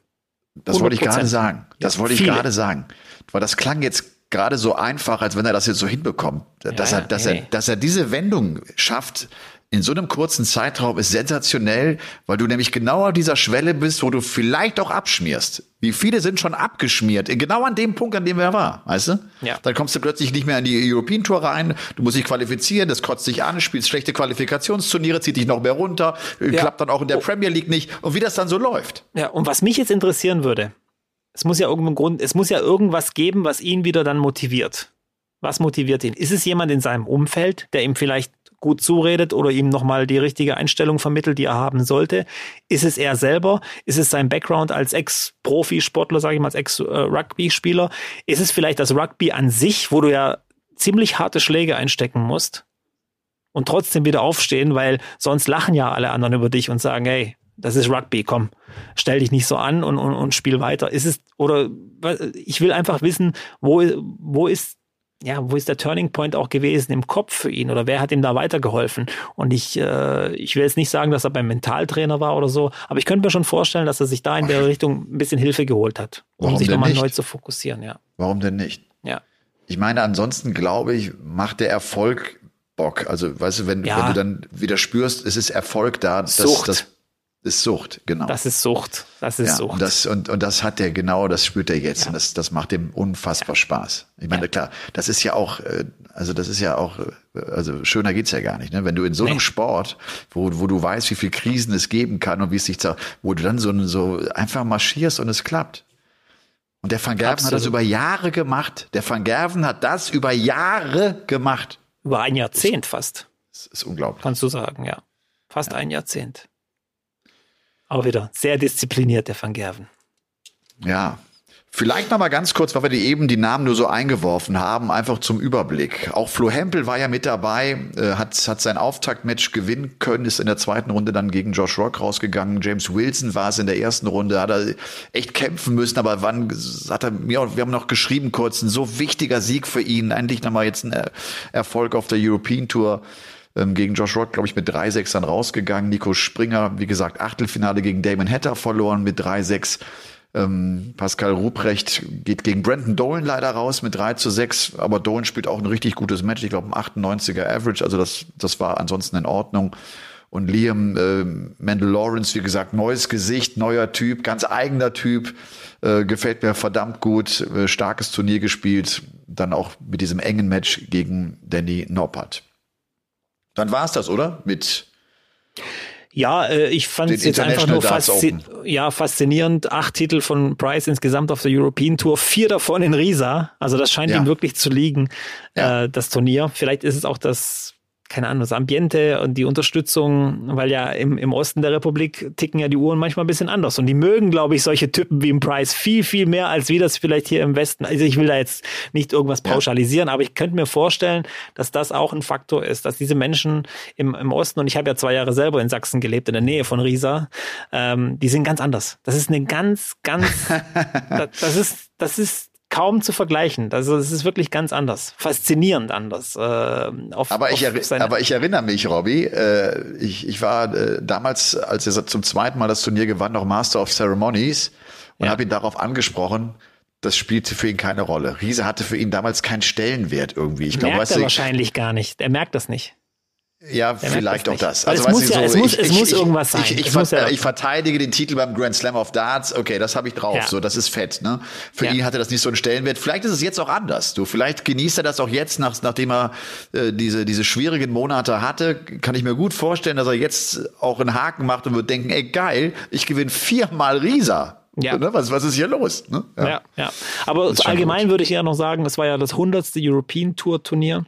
Das wollte ich gerade sagen. Das wollte ich gerade sagen. Weil das klang jetzt gerade so einfach, als wenn er das jetzt so hinbekommt. Dass ja, er, dass nee. er, dass er diese Wendung schafft, in so einem kurzen Zeitraum ist sensationell, weil du nämlich genau an dieser Schwelle bist, wo du vielleicht auch abschmierst. Wie viele sind schon abgeschmiert? Genau an dem Punkt, an dem er war, weißt du? Ja. Dann kommst du plötzlich nicht mehr in die European Tour rein, du musst dich qualifizieren, das kotzt dich an, spielst schlechte Qualifikationsturniere, zieht dich noch mehr runter, ja. klappt dann auch in der oh. Premier League nicht und wie das dann so läuft. Ja, und was mich jetzt interessieren würde, es muss ja irgendein Grund, es muss ja irgendwas geben, was ihn wieder dann motiviert. Was motiviert ihn? Ist es jemand in seinem Umfeld, der ihm vielleicht gut zuredet oder ihm nochmal die richtige Einstellung vermittelt, die er haben sollte? Ist es er selber? Ist es sein Background als Ex-Profisportler, sage ich mal, als Ex-Rugby-Spieler? Ist es vielleicht das Rugby an sich, wo du ja ziemlich harte Schläge einstecken musst und trotzdem wieder aufstehen, weil sonst lachen ja alle anderen über dich und sagen, hey, das ist Rugby, komm, stell dich nicht so an und, und, und spiel weiter. Ist es, oder ich will einfach wissen, wo, wo ist ja, wo ist der Turning Point auch gewesen im Kopf für ihn oder wer hat ihm da weitergeholfen? Und ich, äh, ich will jetzt nicht sagen, dass er beim Mentaltrainer war oder so, aber ich könnte mir schon vorstellen, dass er sich da in der Richtung ein bisschen Hilfe geholt hat, um Warum sich nochmal neu zu fokussieren, ja. Warum denn nicht? Ja. Ich meine, ansonsten glaube ich, macht der Erfolg Bock. Also, weißt du, wenn, ja. wenn du dann wieder spürst, es ist Erfolg da, das, Sucht. das ist Sucht, genau. Das ist Sucht. Das ist ja, Sucht. Und das, und, und das hat der genau, das spürt er jetzt. Ja. Und das, das macht ihm unfassbar ja. Spaß. Ich meine, klar, das ist ja auch, äh, also das ist ja auch, äh, also schöner geht's ja gar nicht, ne? Wenn du in so einem nee. Sport, wo, wo du weißt, wie viel Krisen es geben kann und wie es sich, wo du dann so, so einfach marschierst und es klappt. Und der Van Gerven Absolut. hat das über Jahre gemacht. Der Van Gerven hat das über Jahre gemacht. Über ein Jahrzehnt fast. Das ist unglaublich. Kannst du sagen, ja. Fast ein Jahrzehnt. Auch wieder sehr diszipliniert, der Van Gerven. Ja. Vielleicht noch mal ganz kurz, weil wir die eben die Namen nur so eingeworfen haben, einfach zum Überblick. Auch Flo Hempel war ja mit dabei, äh, hat, hat sein Auftaktmatch gewinnen können, ist in der zweiten Runde dann gegen Josh Rock rausgegangen. James Wilson war es in der ersten Runde, hat er echt kämpfen müssen, aber wann hat er mir, wir haben noch geschrieben kurz, ein so wichtiger Sieg für ihn, endlich nochmal jetzt ein Erfolg auf der European Tour gegen Josh Rock, glaube ich, mit 3-6 dann rausgegangen. Nico Springer, wie gesagt, Achtelfinale gegen Damon Hatter verloren mit 3-6. Ähm, Pascal Ruprecht geht gegen Brandon Dolan leider raus mit 3 zu 6, aber Dolan spielt auch ein richtig gutes Match, ich glaube ein 98er Average, also das, das war ansonsten in Ordnung. Und Liam äh, Mendel Lawrence, wie gesagt, neues Gesicht, neuer Typ, ganz eigener Typ, äh, gefällt mir verdammt gut, äh, starkes Turnier gespielt, dann auch mit diesem engen Match gegen Danny Noppert. Dann war es das, oder? Mit ja, äh, ich fand es jetzt einfach nur faszi ja, faszinierend. Acht Titel von Price insgesamt auf der European Tour, vier davon in Riesa. Also das scheint ja. ihm wirklich zu liegen, ja. äh, das Turnier. Vielleicht ist es auch das keine Ahnung, das Ambiente und die Unterstützung, weil ja im, im Osten der Republik ticken ja die Uhren manchmal ein bisschen anders. Und die mögen, glaube ich, solche Typen wie im Price viel, viel mehr, als wir das vielleicht hier im Westen. Also ich will da jetzt nicht irgendwas pauschalisieren, ja. aber ich könnte mir vorstellen, dass das auch ein Faktor ist, dass diese Menschen im, im Osten, und ich habe ja zwei Jahre selber in Sachsen gelebt, in der Nähe von Riesa, ähm, die sind ganz anders. Das ist eine ganz, ganz, das ist, das ist kaum zu vergleichen. Also es ist wirklich ganz anders, faszinierend anders. Äh, auf, aber, ich aber ich erinnere mich, Robby, äh, ich, ich war äh, damals, als er zum zweiten Mal das Turnier gewann, noch Master of Ceremonies und ja. habe ihn darauf angesprochen, das spielte für ihn keine Rolle. Riese hatte für ihn damals keinen Stellenwert irgendwie. Ich glaube, merkt er wahrscheinlich gar nicht. Er merkt das nicht. Ja, Der vielleicht auch das. Also, es muss, ja, so, es muss, ich, es muss ich, irgendwas sein. Ich, ich, ver ja ich, verteidige den Titel beim Grand Slam of Darts. Okay, das habe ich drauf. Ja. So, das ist fett. Ne? Für ihn hatte das nicht so einen Stellenwert. Vielleicht ist es jetzt auch anders. Du, vielleicht genießt er das auch jetzt, nach, nachdem er äh, diese diese schwierigen Monate hatte. Kann ich mir gut vorstellen, dass er jetzt auch einen Haken macht und wird denken: Ey, geil, ich gewinne viermal Risa. Ja. Ne? Was, was ist hier los? Ne? Ja. ja, ja. Aber allgemein gut. würde ich ja noch sagen, es war ja das 100. European Tour Turnier.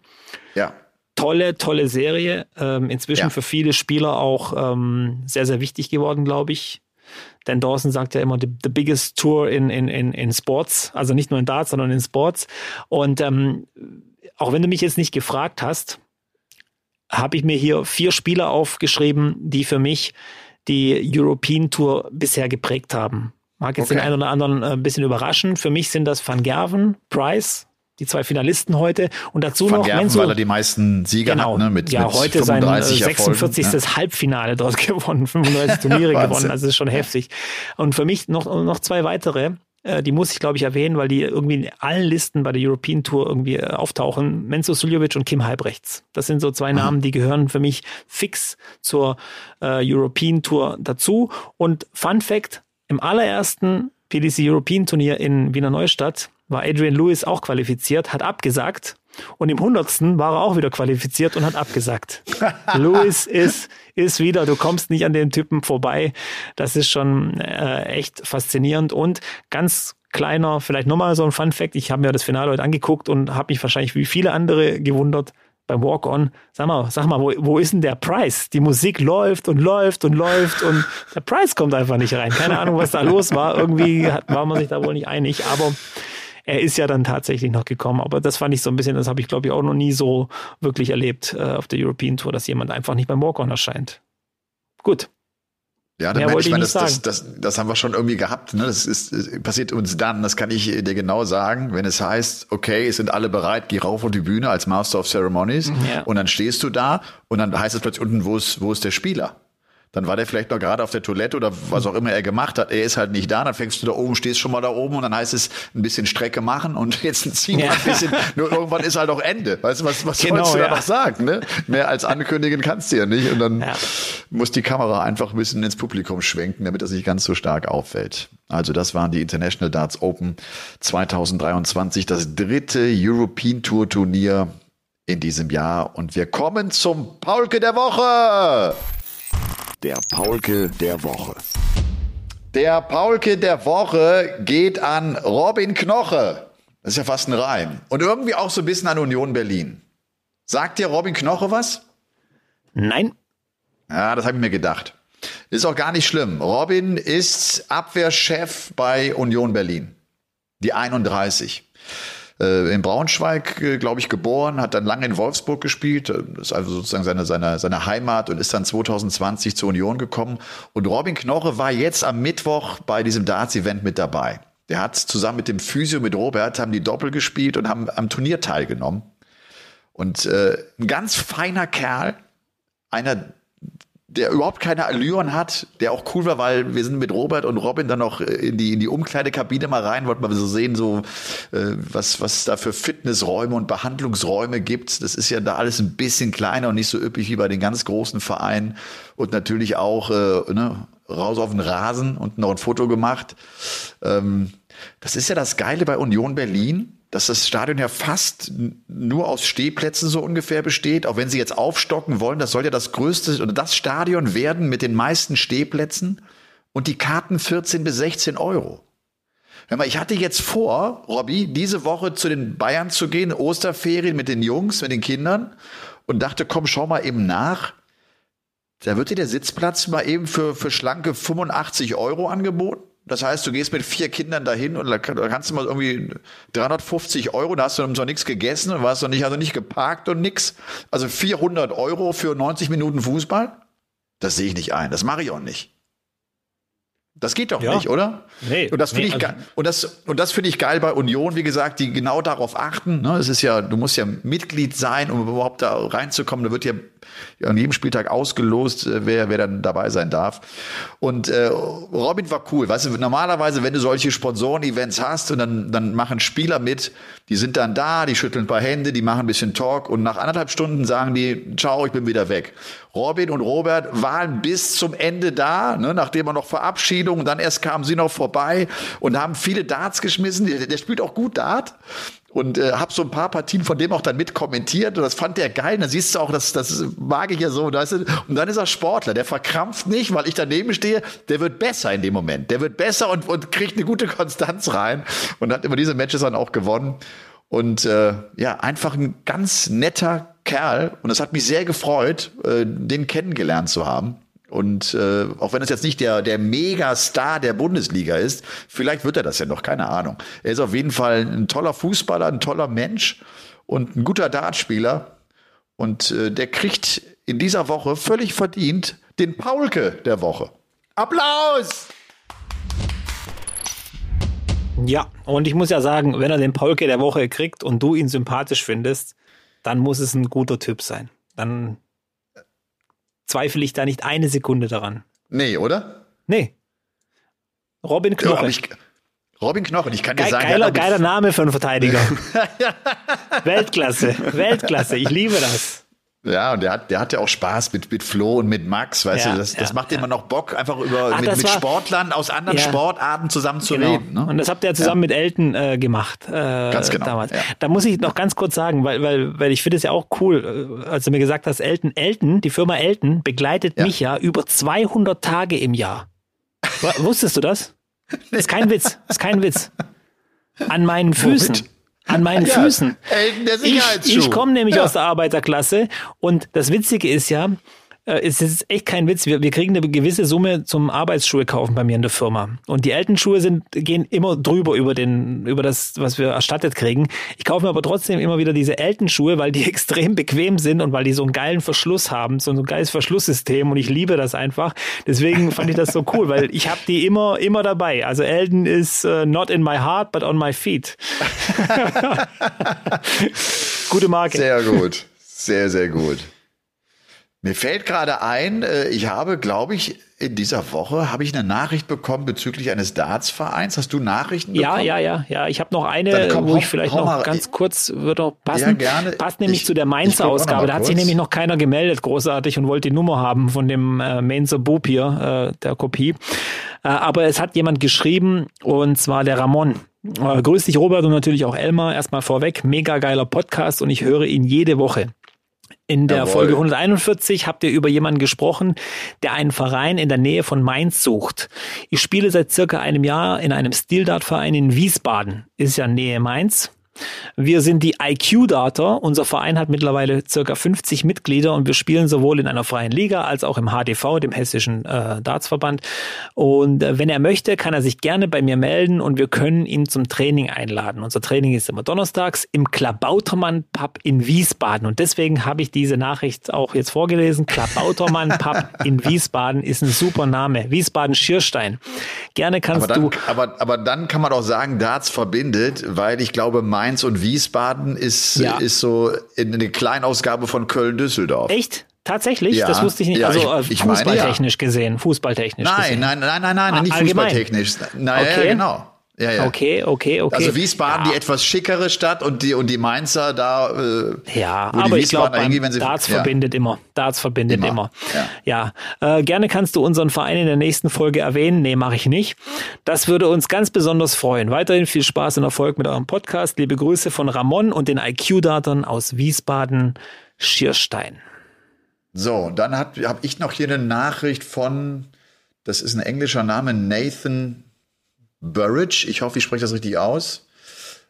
Ja tolle, tolle Serie. Ähm, inzwischen ja. für viele Spieler auch ähm, sehr, sehr wichtig geworden, glaube ich. Dan Dawson sagt ja immer, the, the biggest tour in, in, in, in Sports, also nicht nur in Darts, sondern in Sports. Und ähm, auch wenn du mich jetzt nicht gefragt hast, habe ich mir hier vier Spieler aufgeschrieben, die für mich die European Tour bisher geprägt haben. Mag jetzt okay. den einen oder anderen ein äh, bisschen überraschen. Für mich sind das Van Gerven, Price, die zwei Finalisten heute und dazu Van noch Gerven, Menzo, weil er die meisten Sieger genau, hat, ne, mit, ja, mit heute sein 46. Erfolgen, ne? Halbfinale dort gewonnen, 35 Turniere gewonnen, also das ist schon heftig. Und für mich noch, noch zwei weitere, äh, die muss ich glaube ich erwähnen, weil die irgendwie in allen Listen bei der European Tour irgendwie äh, auftauchen. Menzo Suljovic und Kim Halbrechts. Das sind so zwei mhm. Namen, die gehören für mich fix zur äh, European Tour dazu. Und Fun Fact, im allerersten PDC European Turnier in Wiener Neustadt war Adrian Lewis auch qualifiziert, hat abgesagt. Und im hundertsten war er auch wieder qualifiziert und hat abgesagt. Lewis ist, ist wieder, du kommst nicht an den Typen vorbei. Das ist schon äh, echt faszinierend und ganz kleiner, vielleicht nochmal so ein Fun Fact. Ich habe mir das Finale heute angeguckt und habe mich wahrscheinlich wie viele andere gewundert beim Walk-On. Sag mal, sag mal, wo, wo ist denn der Preis? Die Musik läuft und läuft und läuft und der Preis kommt einfach nicht rein. Keine Ahnung, was da los war. Irgendwie hat, war man sich da wohl nicht einig, aber er ist ja dann tatsächlich noch gekommen. Aber das fand ich so ein bisschen, das habe ich glaube ich auch noch nie so wirklich erlebt äh, auf der European Tour, dass jemand einfach nicht beim Walk-On erscheint. Gut, ja, dann Mensch, ich meine, das, das, das, das haben wir schon irgendwie gehabt. Ne? Das ist, passiert uns dann, das kann ich dir genau sagen, wenn es heißt, okay, es sind alle bereit, geh rauf auf die Bühne als Master of Ceremonies ja. und dann stehst du da und dann heißt es plötzlich unten, wo ist, wo ist der Spieler? Dann war der vielleicht noch gerade auf der Toilette oder was auch immer er gemacht hat. Er ist halt nicht da. Dann fängst du da oben, stehst schon mal da oben und dann heißt es ein bisschen Strecke machen und jetzt ziehen ja. ein bisschen. Nur irgendwann ist halt auch Ende. Weißt du, was, was genau, sollst du ja. da noch sagen? Ne? Mehr als ankündigen kannst du ja nicht. Und dann ja. muss die Kamera einfach ein bisschen ins Publikum schwenken, damit das nicht ganz so stark auffällt. Also das waren die International Darts Open 2023, das dritte European Tour Turnier in diesem Jahr. Und wir kommen zum Paulke der Woche. Der Paulke der Woche. Der Paulke der Woche geht an Robin Knoche. Das ist ja fast ein Reim. Und irgendwie auch so ein bisschen an Union Berlin. Sagt dir Robin Knoche was? Nein. Ja, das habe ich mir gedacht. Ist auch gar nicht schlimm. Robin ist Abwehrchef bei Union Berlin. Die 31 äh, in Braunschweig, äh, glaube ich, geboren, hat dann lange in Wolfsburg gespielt, das ist also sozusagen seine, seine, seine Heimat und ist dann 2020 zur Union gekommen. Und Robin Knoche war jetzt am Mittwoch bei diesem Darts-Event mit dabei. Der hat zusammen mit dem Physio, mit Robert, haben die Doppel gespielt und haben am Turnier teilgenommen. Und äh, ein ganz feiner Kerl, einer der überhaupt keine Allüren hat, der auch cool war, weil wir sind mit Robert und Robin dann noch in die, in die Umkleidekabine mal rein, wollten wir so sehen, so, äh, was, was da für Fitnessräume und Behandlungsräume gibt. Das ist ja da alles ein bisschen kleiner und nicht so üppig wie bei den ganz großen Vereinen. Und natürlich auch, äh, ne, raus auf den Rasen und noch ein Foto gemacht. Ähm, das ist ja das Geile bei Union Berlin dass das Stadion ja fast nur aus Stehplätzen so ungefähr besteht, auch wenn sie jetzt aufstocken wollen. Das soll ja das größte oder das Stadion werden mit den meisten Stehplätzen und die Karten 14 bis 16 Euro. Hör mal, ich hatte jetzt vor, Robby, diese Woche zu den Bayern zu gehen, Osterferien mit den Jungs, mit den Kindern und dachte, komm, schau mal eben nach. Da wird dir der Sitzplatz mal eben für, für schlanke 85 Euro angeboten. Das heißt, du gehst mit vier Kindern dahin und da kannst du mal irgendwie 350 Euro, da hast du noch nichts gegessen und warst noch nicht, also nicht geparkt und nix. Also 400 Euro für 90 Minuten Fußball? Das sehe ich nicht ein. Das mache ich auch nicht. Das geht doch ja. nicht, oder? Nee. Und das finde nee, ich also und das und das finde ich geil bei Union, wie gesagt, die genau darauf achten. Ne? Es ist ja, du musst ja Mitglied sein, um überhaupt da reinzukommen. Da wird ja an jedem Spieltag ausgelost, äh, wer wer dann dabei sein darf. Und äh, Robin war cool. Weißt du, normalerweise, wenn du solche Sponsoren-Events hast und dann dann machen Spieler mit, die sind dann da, die schütteln ein paar Hände, die machen ein bisschen Talk und nach anderthalb Stunden sagen die, ciao, ich bin wieder weg. Robin und Robert waren bis zum Ende da, ne, nachdem er noch Verabschiedung, dann erst kamen sie noch vorbei und haben viele Darts geschmissen. Der, der spielt auch gut Dart und äh, habe so ein paar Partien von dem auch dann mit kommentiert und das fand der geil. Da siehst du auch, das, das mag ich ja so. Und dann ist er Sportler, der verkrampft nicht, weil ich daneben stehe. Der wird besser in dem Moment. Der wird besser und, und kriegt eine gute Konstanz rein und hat immer diese Matches dann auch gewonnen. Und äh, ja, einfach ein ganz netter Kerl. Und es hat mich sehr gefreut, äh, den kennengelernt zu haben. Und äh, auch wenn es jetzt nicht der, der Megastar der Bundesliga ist, vielleicht wird er das ja noch, keine Ahnung. Er ist auf jeden Fall ein toller Fußballer, ein toller Mensch und ein guter Dartspieler. Und äh, der kriegt in dieser Woche völlig verdient den Paulke der Woche. Applaus! Ja, und ich muss ja sagen, wenn er den Paulke der Woche kriegt und du ihn sympathisch findest, dann muss es ein guter Typ sein. Dann zweifle ich da nicht eine Sekunde daran. Nee, oder? Nee. Robin Knoche. Ja, ich, Robin Knochen, ich kann dir Ge sagen, geiler, geiler Name für einen Verteidiger. Weltklasse, Weltklasse, ich liebe das. Ja, und der hat, der hatte auch Spaß mit, mit Flo und mit Max, weißt ja, du, das, das macht ja. immer noch Bock, einfach über Ach, mit, mit Sportlern aus anderen ja. Sportarten zusammen zu genau. reden. Ne? Und das habt ihr ja zusammen mit Elton äh, gemacht. Äh, ganz genau. Damals. Da muss ich noch ganz kurz sagen, weil, weil, weil ich finde es ja auch cool, äh, als du mir gesagt hast, Elton, Elton, die Firma Elton begleitet mich ja über 200 Tage im Jahr. Wusstest du das? Ist kein Witz, ist kein Witz. An meinen Füßen. Womit? An meinen ja, Füßen. Der ich ich komme nämlich ja. aus der Arbeiterklasse und das Witzige ist ja, es ist echt kein Witz. Wir, wir kriegen eine gewisse Summe zum Arbeitsschuhe kaufen bei mir in der Firma. Und die alten Schuhe sind, gehen immer drüber über den, über das, was wir erstattet kriegen. Ich kaufe mir aber trotzdem immer wieder diese alten Schuhe, weil die extrem bequem sind und weil die so einen geilen Verschluss haben, so ein geiles Verschlusssystem und ich liebe das einfach. Deswegen fand ich das so cool, weil ich habe die immer, immer dabei. Also Elton ist uh, not in my heart, but on my feet. Gute Marke. Sehr gut. Sehr, sehr gut. Mir fällt gerade ein, äh, ich habe, glaube ich, in dieser Woche habe ich eine Nachricht bekommen bezüglich eines Darts-Vereins. Hast du Nachrichten bekommen? Ja, ja, ja, ja. Ich habe noch eine, komm, wo ich vielleicht noch mal, ganz kurz würde auch passen. Ja, gerne. Passt nämlich ich, zu der Mainzer Ausgabe. Da hat sich nämlich noch keiner gemeldet, großartig, und wollte die Nummer haben von dem äh, Mainzer Bub hier, äh, der Kopie. Äh, aber es hat jemand geschrieben, und zwar der Ramon. Äh, grüß dich, Robert, und natürlich auch Elmar. Erstmal vorweg, mega geiler Podcast und ich höre ihn jede Woche. In der Jawohl. Folge 141 habt ihr über jemanden gesprochen, der einen Verein in der Nähe von Mainz sucht. Ich spiele seit circa einem Jahr in einem Stildart-Verein in Wiesbaden. Ist ja Nähe Mainz. Wir sind die IQ-Data. Unser Verein hat mittlerweile circa 50 Mitglieder und wir spielen sowohl in einer freien Liga als auch im HDV, dem Hessischen äh, Dartsverband. Und äh, wenn er möchte, kann er sich gerne bei mir melden und wir können ihn zum Training einladen. Unser Training ist immer donnerstags im Klabautermann Pub in Wiesbaden. Und deswegen habe ich diese Nachricht auch jetzt vorgelesen. Klabautermann Pub in Wiesbaden ist ein super Name. Wiesbaden Schierstein. Gerne kannst aber dann, du. Aber, aber dann kann man auch sagen, Darts verbindet, weil ich glaube, Mainz und Wiesbaden ist, ja. ist so eine Kleinausgabe von Köln-Düsseldorf. Echt? Tatsächlich? Ja, das wusste ich nicht. Ja, also ich, ich fußballtechnisch meine, gesehen. Fußballtechnisch nein, gesehen. Nein, nein, nein, nein, nein, nicht Allgemein. fußballtechnisch. Naja, okay. genau. Ja, ja. Okay, okay, okay. Also Wiesbaden ja. die etwas schickere Stadt und die und die Mainzer da. Äh, ja, aber ich glaube, Darts ja. verbindet immer. Darts verbindet immer. immer. Ja, ja. Äh, gerne kannst du unseren Verein in der nächsten Folge erwähnen. Nee, mache ich nicht. Das würde uns ganz besonders freuen. Weiterhin viel Spaß und Erfolg mit eurem Podcast. Liebe Grüße von Ramon und den IQ-Datern aus Wiesbaden Schierstein. So, dann habe hab ich noch hier eine Nachricht von, das ist ein englischer Name, Nathan Burridge, ich hoffe, ich spreche das richtig aus.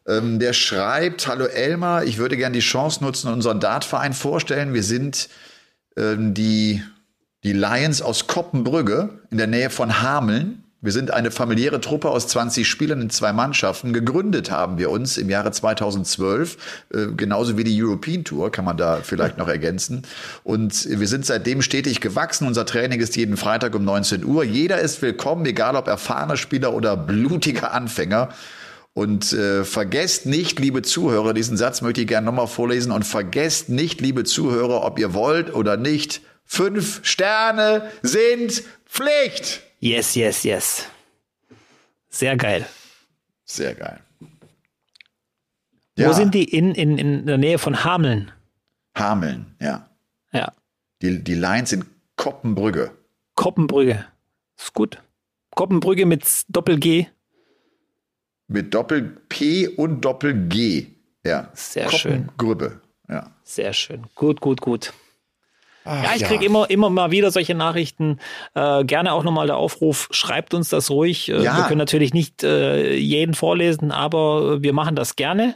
Ähm, der schreibt, hallo Elmar, ich würde gerne die Chance nutzen unseren Dartverein vorstellen. Wir sind ähm, die, die Lions aus Koppenbrügge in der Nähe von Hameln. Wir sind eine familiäre Truppe aus 20 Spielern in zwei Mannschaften. Gegründet haben wir uns im Jahre 2012, äh, genauso wie die European Tour, kann man da vielleicht noch ergänzen. Und wir sind seitdem stetig gewachsen. Unser Training ist jeden Freitag um 19 Uhr. Jeder ist willkommen, egal ob erfahrener Spieler oder blutiger Anfänger. Und äh, vergesst nicht, liebe Zuhörer, diesen Satz möchte ich gerne nochmal vorlesen. Und vergesst nicht, liebe Zuhörer, ob ihr wollt oder nicht, fünf Sterne sind Pflicht. Yes, yes, yes. Sehr geil. Sehr geil. Ja. Wo sind die? In, in, in der Nähe von Hameln. Hameln, ja. Ja. Die, die Lines in Koppenbrügge. Koppenbrügge. Ist gut. Koppenbrügge mit Doppel-G. Mit Doppel-P und Doppel-G. Ja. Sehr schön. Grübbe. Ja. Sehr schön. Gut, gut, gut. Ach, ja, ich ja. kriege immer, immer mal wieder solche Nachrichten. Äh, gerne auch nochmal der Aufruf, schreibt uns das ruhig. Äh, ja. Wir können natürlich nicht äh, jeden vorlesen, aber wir machen das gerne.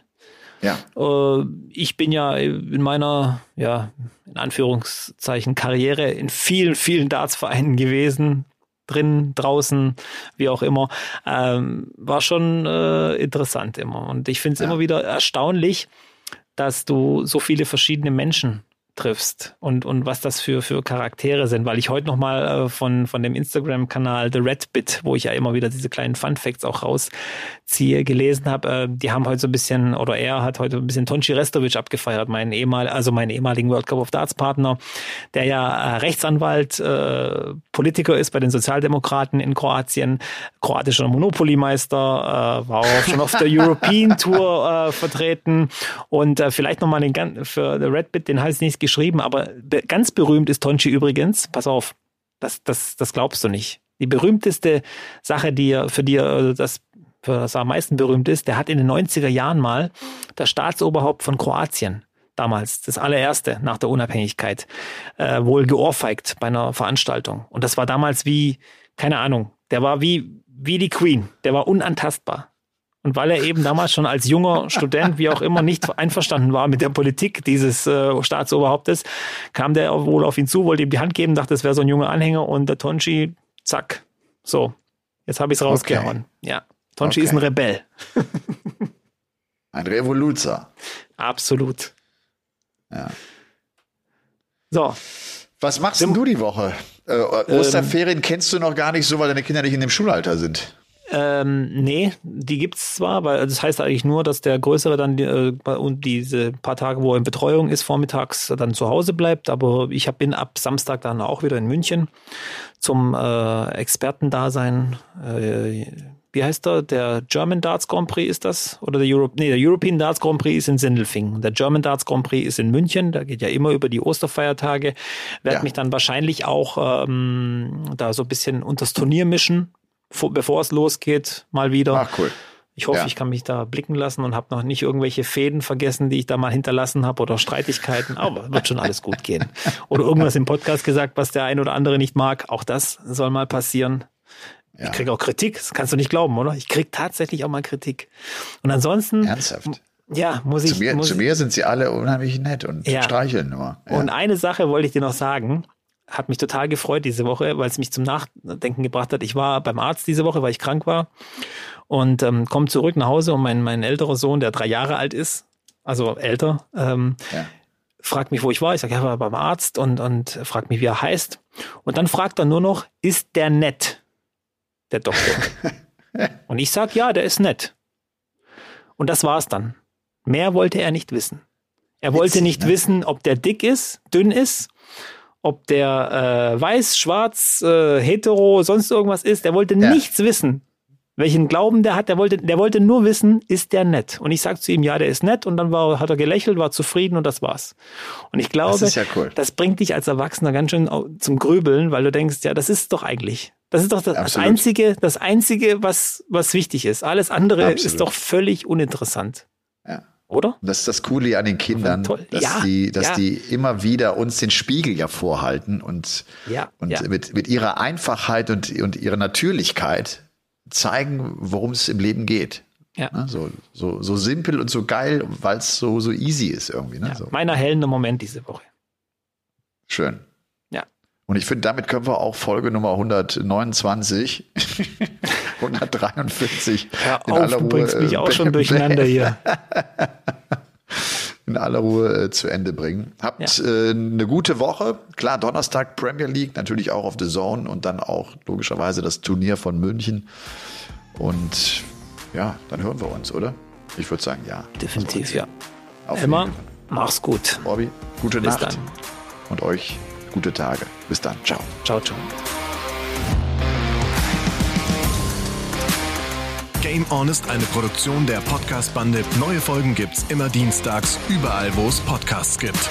Ja. Äh, ich bin ja in meiner, ja, in Anführungszeichen Karriere in vielen, vielen Dartsvereinen gewesen. Drin, draußen, wie auch immer. Ähm, war schon äh, interessant immer. Und ich finde es ja. immer wieder erstaunlich, dass du so viele verschiedene Menschen triffst und, und was das für, für Charaktere sind, weil ich heute nochmal äh, von, von dem Instagram-Kanal The Red Bit, wo ich ja immer wieder diese kleinen Fun Facts auch rausziehe, gelesen habe, äh, die haben heute so ein bisschen, oder er hat heute ein bisschen Tonchi Restovic abgefeiert, meinen ehemal, also meinen ehemaligen World Cup of Darts Partner, der ja äh, Rechtsanwalt, äh, Politiker ist bei den Sozialdemokraten in Kroatien, kroatischer Monopoly-Meister, äh, war auch schon auf der European Tour äh, vertreten. Und äh, vielleicht nochmal den für The Red Bit, den heißt nicht geschrieben, aber ganz berühmt ist Tonchi übrigens. Pass auf, das, das, das glaubst du nicht. Die berühmteste Sache, die er, für die er das, für das er am meisten berühmt ist, der hat in den 90er Jahren mal das Staatsoberhaupt von Kroatien damals, das allererste nach der Unabhängigkeit, äh, wohl geohrfeigt bei einer Veranstaltung. Und das war damals wie, keine Ahnung, der war wie, wie die Queen, der war unantastbar. Und weil er eben damals schon als junger Student, wie auch immer, nicht einverstanden war mit der Politik dieses äh, Staatsoberhauptes, kam der wohl auf ihn zu, wollte ihm die Hand geben, dachte, das wäre so ein junger Anhänger und der Tonchi, zack, so, jetzt habe ich es rausgehauen. Okay. Ja, Tonchi okay. ist ein Rebell. ein Revoluzer. Absolut. Ja. So. Was machst denn du die Woche? Äh, Osterferien ähm, kennst du noch gar nicht so, weil deine Kinder nicht in dem Schulalter sind. Ähm, nee, die gibt's zwar, weil das heißt eigentlich nur, dass der Größere dann äh, und diese paar Tage, wo er in Betreuung ist, vormittags dann zu Hause bleibt. Aber ich hab, bin ab Samstag dann auch wieder in München zum äh, Expertendasein. Äh, wie heißt der? Der German Darts Grand Prix ist das? Oder der Europe, nee, der European Darts Grand Prix ist in Sindelfingen. Der German Darts Grand Prix ist in München. Da geht ja immer über die Osterfeiertage. Werde ja. mich dann wahrscheinlich auch ähm, da so ein bisschen unters Turnier mischen bevor es losgeht, mal wieder. Ach, cool. Ich hoffe, ja. ich kann mich da blicken lassen und habe noch nicht irgendwelche Fäden vergessen, die ich da mal hinterlassen habe oder Streitigkeiten. Aber wird schon alles gut gehen. Oder irgendwas im Podcast gesagt, was der ein oder andere nicht mag. Auch das soll mal passieren. Ja. Ich kriege auch Kritik. Das kannst du nicht glauben, oder? Ich kriege tatsächlich auch mal Kritik. Und ansonsten. Ernsthaft? Ja, muss ich. Zu mir, muss zu mir sind sie alle unheimlich nett und ja. streicheln nur. Und eine Sache wollte ich dir noch sagen hat mich total gefreut diese Woche, weil es mich zum Nachdenken gebracht hat. Ich war beim Arzt diese Woche, weil ich krank war und ähm, komme zurück nach Hause und mein, mein älterer Sohn, der drei Jahre alt ist, also älter, ähm, ja. fragt mich, wo ich war. Ich sage, ja, war beim Arzt und, und fragt mich, wie er heißt. Und dann fragt er nur noch, ist der nett, der Doktor? und ich sage, ja, der ist nett. Und das war's dann. Mehr wollte er nicht wissen. Er wollte Witzig, nicht ne? wissen, ob der dick ist, dünn ist ob der äh, weiß, schwarz, äh, hetero, sonst irgendwas ist. Der wollte ja. nichts wissen. Welchen Glauben der hat, der wollte, der wollte nur wissen, ist der nett? Und ich sag zu ihm, ja, der ist nett. Und dann war, hat er gelächelt, war zufrieden und das war's. Und ich glaube, das, ja cool. das bringt dich als Erwachsener ganz schön zum Grübeln, weil du denkst, ja, das ist doch eigentlich, das ist doch das, das einzige, das einzige, was, was wichtig ist. Alles andere Absolut. ist doch völlig uninteressant. Ja oder? Das ist das Coole an den Kindern, dass, ja, die, dass ja. die immer wieder uns den Spiegel ja vorhalten und, ja, und Mit, mit ihrer Einfachheit und, und ihrer Natürlichkeit zeigen, worum es im Leben geht. Ja. Ne? So, so, so simpel und so geil, weil es so, so easy ist irgendwie. Ne? So. Meiner hellende Moment diese Woche. Schön. Und ich finde, damit können wir auch Folge Nummer 129 143. Hör in auf, aller Ruhe, du bringst mich auch schon durcheinander hier. in aller Ruhe äh, zu Ende bringen. Habt ja. äh, eine gute Woche. Klar, Donnerstag Premier League, natürlich auch auf The Zone und dann auch logischerweise das Turnier von München. Und ja, dann hören wir uns, oder? Ich würde sagen, ja. Definitiv, ja. Auf Emma, mach's gut. Bobby, gute Bis Nacht. Dann. Und euch gute Tage. Bis dann. Ciao. Ciao, ciao. Game On ist eine Produktion der Podcast-Bande. Neue Folgen gibt's immer dienstags, überall, wo es Podcasts gibt.